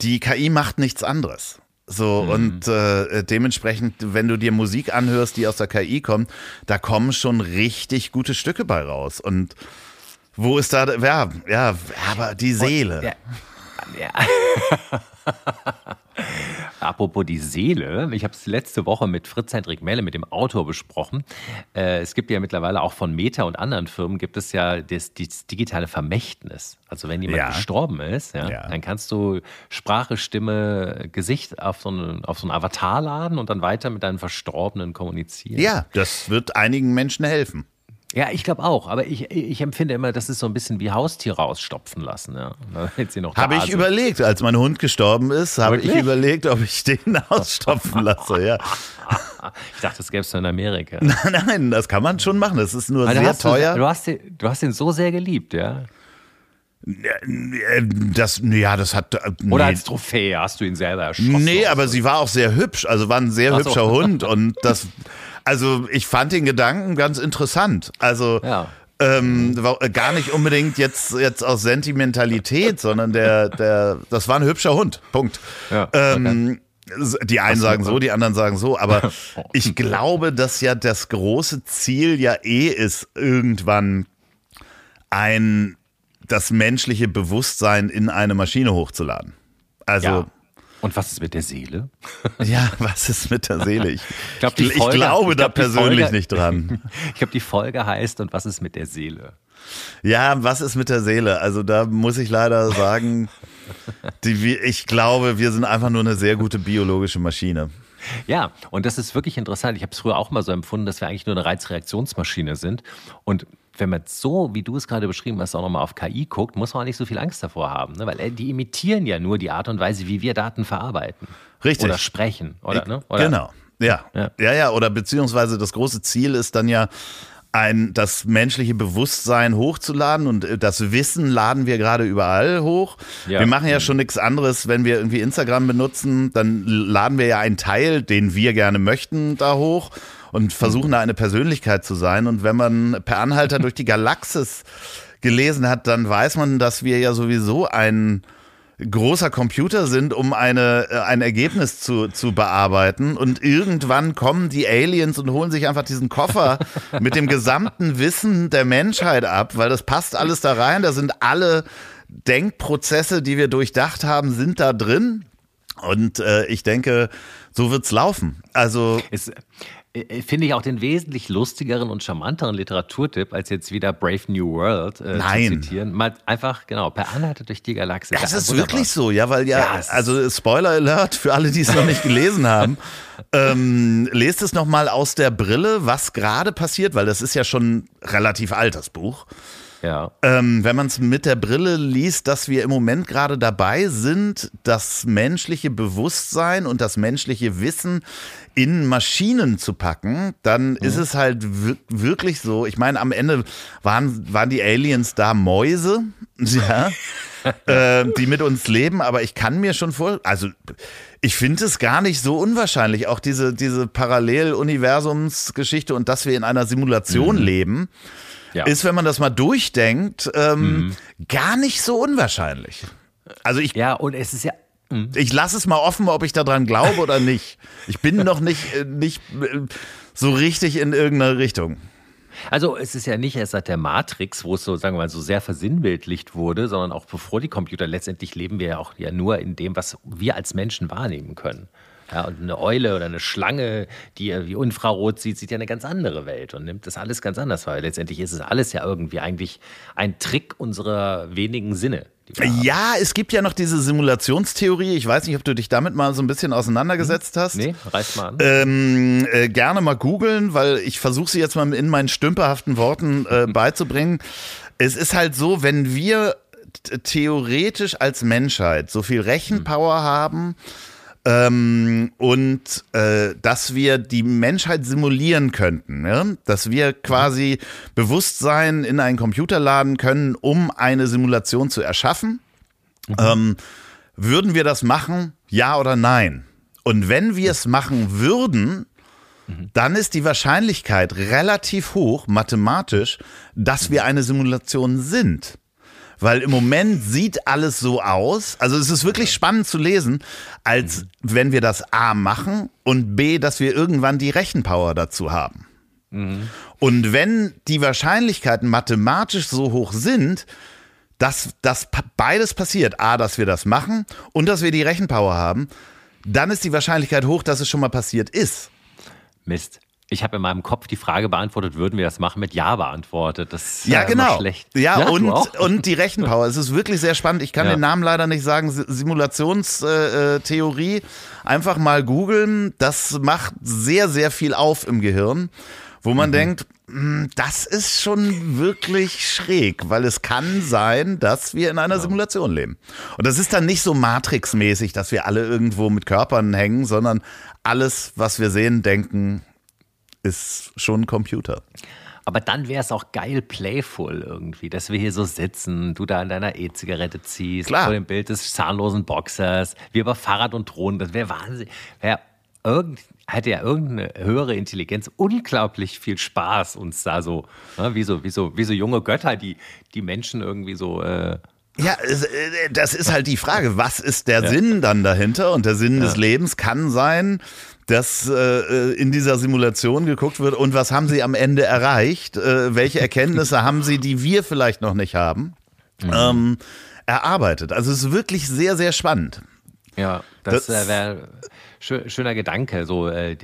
die KI macht nichts anderes. So, und äh, dementsprechend, wenn du dir Musik anhörst, die aus der KI kommt, da kommen schon richtig gute Stücke bei raus. Und wo ist da, ja, ja, aber die Seele. Ja. ja. Apropos die Seele, ich habe es letzte Woche mit Fritz Hendrik Melle, mit dem Autor, besprochen. Äh, es gibt ja mittlerweile auch von Meta und anderen Firmen gibt es ja das, das digitale Vermächtnis. Also wenn jemand Ja. gestorben ist, ja, Ja. dann kannst du Sprache, Stimme, Gesicht auf so, einen, auf so einen Avatar laden und dann weiter mit deinem Verstorbenen kommunizieren. Ja, das wird einigen Menschen helfen. Ja, ich glaube auch, aber ich, ich empfinde immer, das ist so ein bisschen wie Haustiere ausstopfen lassen. Ja. Habe ich überlegt, als mein Hund gestorben ist, habe ich überlegt, ob ich den ausstopfen lasse. Ja. Ich dachte, das gäbe es nur in Amerika. Nein, das kann man schon machen. Das ist nur Aber du sehr hast teuer. Du, du, hast den, du hast den so sehr geliebt, ja? Äh, Das, ja, das hat. äh, Oder nee. als Trophäe hast du ihn selber erschossen? Nee, aber sie war auch sehr hübsch, also war ein sehr Ach so. hübscher Hund und das, also ich fand den Gedanken ganz interessant. Also Ja. ähm, war gar nicht unbedingt jetzt jetzt aus Sentimentalität, sondern der der das war ein hübscher Hund. Punkt. Ja, Ähm, die einen sagen so, die anderen sagen so, aber ich glaube, dass ja das große Ziel ja eh ist, irgendwann ein das menschliche Bewusstsein in eine Maschine hochzuladen. Also. Ja. Und was ist mit der Seele? Ja, was ist mit der Seele? Ich, glaub, die ich Folge- glaube ich da glaub, die persönlich Folge- nicht dran. Ich glaube, die Folge heißt Und was ist mit der Seele? Ja, was ist mit der Seele? Also da muss ich leider sagen, die, ich glaube, wir sind einfach nur eine sehr gute biologische Maschine. Ja, und das ist wirklich interessant. Ich habe es früher auch mal so empfunden, dass wir eigentlich nur eine Reizreaktionsmaschine sind. Und wenn man so, wie du es gerade beschrieben hast, auch nochmal auf KI guckt, muss man auch nicht so viel Angst davor haben. Ne? Weil äh, die imitieren ja nur die Art und Weise, wie wir Daten verarbeiten. Richtig. Oder sprechen. Oder, ne? oder Genau. Ja. Ja. ja. Ja, oder beziehungsweise das große Ziel ist dann ja, ein, das menschliche Bewusstsein hochzuladen und äh, das Wissen laden wir gerade überall hoch. Ja. Wir machen ja schon nichts anderes, wenn wir irgendwie Instagram benutzen, dann laden wir ja einen Teil, den wir gerne möchten, da hoch und versuchen da eine Persönlichkeit zu sein. Und wenn man per Anhalter durch die Galaxis gelesen hat, dann weiß man, dass wir ja sowieso ein großer Computer sind, um eine, äh, ein Ergebnis zu, zu bearbeiten. Und irgendwann kommen die Aliens und holen sich einfach diesen Koffer mit dem gesamten Wissen der Menschheit ab, weil das passt alles da rein. Da sind alle Denkprozesse, die wir durchdacht haben, sind da drin. Und äh, ich denke, so wird's laufen. Also äh, finde ich auch den wesentlich lustigeren und charmanteren Literaturtipp, als jetzt wieder Brave New World äh, Nein. zu zitieren. Mal einfach, genau, per Anhalter durch die Galaxie. Das Ja, ist wunderbar. wirklich so, ja, weil ja, Ja, also Spoiler Alert für alle, die es noch nicht gelesen haben. Ähm, lest es nochmal aus der Brille, was gerade passiert, weil das ist ja schon relativ alt, das Buch. Ja. Ähm, wenn man es mit der Brille liest, dass wir im Moment gerade dabei sind, das menschliche Bewusstsein und das menschliche Wissen in Maschinen zu packen, dann ist es halt wir- wirklich so. Ich meine, am Ende waren, waren die Aliens da Mäuse, ja, äh, die mit uns leben, aber ich kann mir schon vor, also ich finde es gar nicht so unwahrscheinlich, auch diese, diese Paralleluniversumsgeschichte und dass wir in einer Simulation leben ja. ist, wenn man das mal durchdenkt, ähm, gar nicht so unwahrscheinlich. Also ich, ja, und es ist ja. ich lasse es mal offen, ob ich daran glaube oder nicht. Ich bin noch nicht, äh, nicht äh, so richtig in irgendeiner Richtung. Also es ist ja nicht erst seit der Matrix, wo es so, sagen wir mal, so sehr versinnbildlicht wurde, sondern auch bevor die Computer, letztendlich leben wir ja auch ja nur in dem, was wir als Menschen wahrnehmen können. Ja, und eine Eule oder eine Schlange, die ja wie Infrarot sieht, sieht ja eine ganz andere Welt und nimmt das alles ganz anders wahr. Letztendlich ist es alles ja irgendwie eigentlich ein Trick unserer wenigen Sinne. Ja, es gibt ja noch diese Simulationstheorie. Ich weiß nicht, ob du dich damit mal so ein bisschen auseinandergesetzt hast. Nee, reiß mal an. Ähm, äh, gerne mal googeln, weil ich versuche sie jetzt mal in meinen stümperhaften Worten äh, beizubringen. Es ist halt so, wenn wir theoretisch als Menschheit so viel Rechenpower haben ähm, und äh, dass wir die Menschheit simulieren könnten, ne? dass wir quasi Bewusstsein in einen Computer laden können, um eine Simulation zu erschaffen. Ähm, würden wir das machen? Ja oder nein? Und wenn wir es machen würden, dann ist die Wahrscheinlichkeit relativ hoch, mathematisch, dass wir eine Simulation sind. Weil im Moment sieht alles so aus, also es ist wirklich spannend zu lesen, als wenn wir das A machen und B, dass wir irgendwann die Rechenpower dazu haben. Und wenn die Wahrscheinlichkeiten mathematisch so hoch sind, dass das pa- beides passiert, A, dass wir das machen und dass wir die Rechenpower haben, dann ist die Wahrscheinlichkeit hoch, dass es schon mal passiert ist. Mist. Ich habe in meinem Kopf die Frage beantwortet, würden wir das machen, mit Ja beantwortet. Das ist Ja, genau. schlecht. Ja, du und, und die Rechenpower. Es ist wirklich sehr spannend. Ich kann Ja. den Namen leider nicht sagen. Si- Simulationstheorie. Einfach mal googeln. Das macht sehr, sehr viel auf im Gehirn, wo Mhm. man denkt, "Hm, das ist schon wirklich schräg, weil es kann sein, dass wir in einer Simulation leben. Und das ist dann nicht so Matrix-mäßig, dass wir alle irgendwo mit Körpern hängen, sondern alles, was wir sehen, denken, ist schon ein Computer. Aber dann wäre es auch geil playful irgendwie, dass wir hier so sitzen, du da an deiner E-Zigarette ziehst, Klar. vor dem Bild des zahnlosen Boxers, wir über Fahrrad und Drohnen, das wäre Wahnsinn. Wär irgend, hätte ja irgendeine höhere Intelligenz unglaublich viel Spaß, uns da so, ne, wie so, wie so, wie so junge Götter, die die Menschen irgendwie so äh, Ja, äh, das ist halt die Frage, was ist der Sinn dann dahinter? Und der Sinn des Lebens kann sein, dass äh, in dieser Simulation geguckt wird, und was haben sie am Ende erreicht? Äh, welche Erkenntnisse haben sie, die wir vielleicht noch nicht haben? mhm. ähm, erarbeitet. Also es ist wirklich sehr, sehr spannend. Ja, das, das äh, wäre schöner Gedanke. So, äh,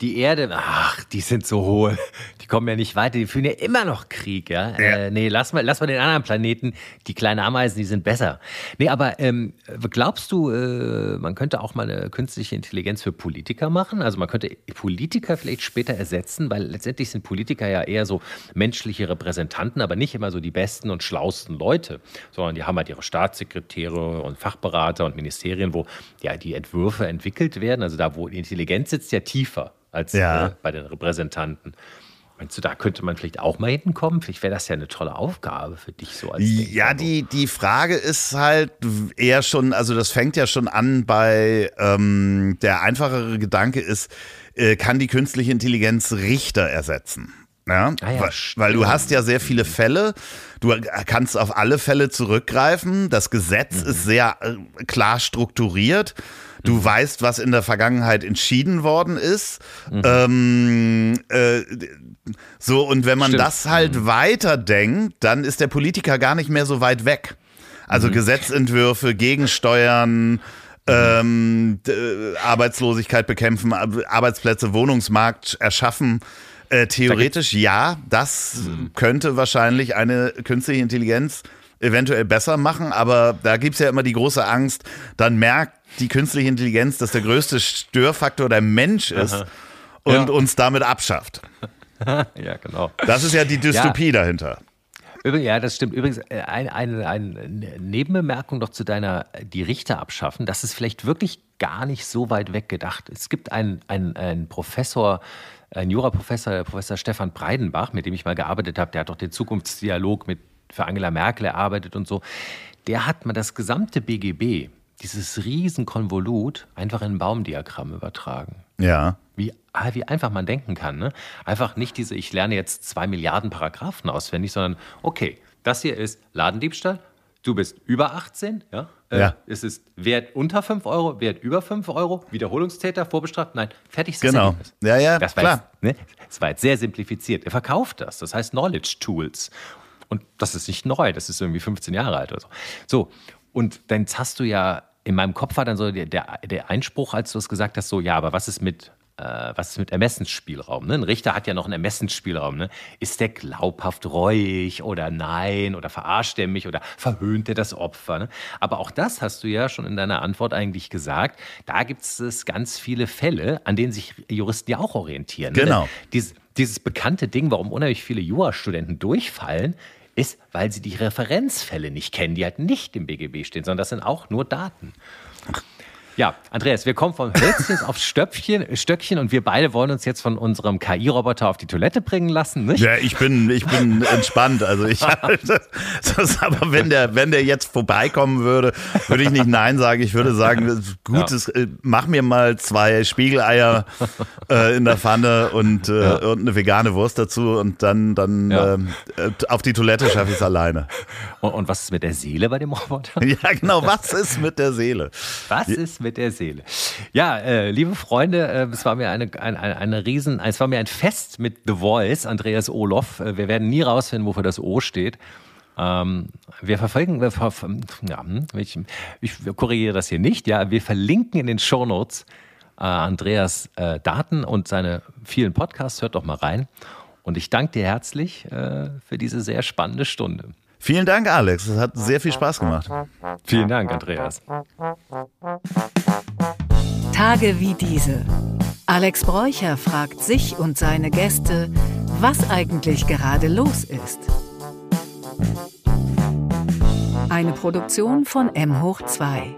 die Erde, ach, die sind so hohl, die kommen ja nicht weiter, die führen ja immer noch Krieg, ja. ja. Äh, nee, lass mal, lass mal den anderen Planeten, die kleinen Ameisen, die sind besser. Nee, aber ähm, glaubst du, äh, man könnte auch mal eine künstliche Intelligenz für Politiker machen? Also man könnte Politiker vielleicht später ersetzen, weil letztendlich sind Politiker ja eher so menschliche Repräsentanten, aber nicht immer so die besten und schlausten Leute, sondern die haben halt ihre Staatssekretäre und Fachberater und Ministerien, wo ja die Entwürfe entwickelt werden. Also da, wo die Intelligenz sitzt, ja tiefer als ja. äh, bei den Repräsentanten. Meinst du, da könnte man vielleicht auch mal hinkommen? Vielleicht wäre das ja eine tolle Aufgabe für dich so als Ja, die, die Frage ist halt eher schon, also das fängt ja schon an bei ähm, der einfachere Gedanke ist, äh, kann die künstliche Intelligenz Richter ersetzen? Ja, ah ja weil, weil, du hast ja sehr viele Fälle. Du kannst auf alle Fälle zurückgreifen. Das Gesetz mhm. ist sehr äh, klar strukturiert. Du mhm. weißt, was in der Vergangenheit entschieden worden ist. Mhm. Ähm, äh, so, und wenn man Stimmt. das halt mhm. weiterdenkt, dann ist der Politiker gar nicht mehr so weit weg. Also mhm. Gesetzentwürfe, Gegensteuern, mhm. ähm, Arbeitslosigkeit bekämpfen, Arbeitsplätze, Wohnungsmarkt erschaffen. Äh, theoretisch ja, das mhm. könnte wahrscheinlich eine künstliche Intelligenz eventuell besser machen, aber da gibt es ja immer die große Angst, dann merkt die künstliche Intelligenz, dass der größte Störfaktor der Mensch ist Aha. und ja. uns damit abschafft. ja, genau. Das ist ja die Dystopie ja. dahinter. Ja, das stimmt. Übrigens, äh, eine, eine, eine Nebenbemerkung noch zu deiner, die Richter abschaffen. Das ist vielleicht wirklich gar nicht so weit weg gedacht. Es gibt einen, einen, einen Professor, ein Juraprofessor, der Professor Stefan Breidenbach, mit dem ich mal gearbeitet habe, der hat doch den Zukunftsdialog mit, für Angela Merkel erarbeitet und so. Der hat mal das gesamte BGB, dieses Riesenkonvolut einfach in ein Baumdiagramm übertragen. Ja. Wie, ah, wie einfach man denken kann. Ne? Einfach nicht diese, ich lerne jetzt zwei Milliarden Paragraphen auswendig, sondern okay, das hier ist Ladendiebstahl, du bist über 18, ja? Äh, ja. Es ist Wert unter 5 Euro, Wert über 5 Euro, Wiederholungstäter, vorbestraft, nein, fertig ist genau. Ergebnis. Ja, ja, das war klar. Jetzt, ne? Das war jetzt sehr simplifiziert. Er verkauft das, das heißt Knowledge Tools. Und das ist nicht neu, das ist irgendwie 15 Jahre alt oder so. So, und dann hast du ja in meinem Kopf war dann so der, der, der Einspruch, als du es gesagt hast, so, ja, aber was ist mit äh, was ist mit Ermessensspielraum? Ne? Ein Richter hat ja noch einen Ermessensspielraum. Ne? Ist der glaubhaft reuig oder nein oder verarscht er mich oder verhöhnt er das Opfer? Ne? Aber auch das hast du ja schon in deiner Antwort eigentlich gesagt. Da gibt es ganz viele Fälle, an denen sich Juristen ja auch orientieren. Ne? Genau. Dieses, dieses bekannte Ding, warum unheimlich viele Jurastudenten durchfallen, ist, weil sie die Referenzfälle nicht kennen, die halt nicht im BGB stehen, sondern das sind auch nur Daten. Ja, Andreas, wir kommen vom Hölzchen aufs Stöpfchen, Stöckchen und wir beide wollen uns jetzt von unserem KI-Roboter auf die Toilette bringen lassen, nicht? Ja, ich bin, ich bin entspannt. Also ich, das, aber wenn der, wenn der jetzt vorbeikommen würde, würde ich nicht Nein sagen. Ich würde sagen, gutes, ja. Äh, mach mir mal zwei Spiegeleier äh, in der Pfanne und, äh, ja. und eine vegane Wurst dazu und dann, dann ja. äh, auf die Toilette schaffe ich es alleine. Und, und was ist mit der Seele bei dem Roboter? Ja, genau. Was ist mit der Seele? Was ist mit mit der Seele. Ja, äh, liebe Freunde, äh, es war mir eine, eine, eine Riesen, es war mir ein Fest mit The Voice, Andreas Olof. Äh, wir werden nie rausfinden, wofür das O steht. Ähm, wir verfolgen, wir ver ja, hm, ich, ich korrigiere das hier nicht, ja, wir verlinken in den Shownotes äh, Andreas äh, Daten und seine vielen Podcasts. Hört doch mal rein. Und ich danke dir herzlich äh, für diese sehr spannende Stunde. Vielen Dank, Alex. Es hat sehr viel Spaß gemacht. Vielen Dank, Andreas. Tage wie diese. Alex Bräucher fragt sich und seine Gäste, was eigentlich gerade los ist. Eine Produktion von M hoch 2.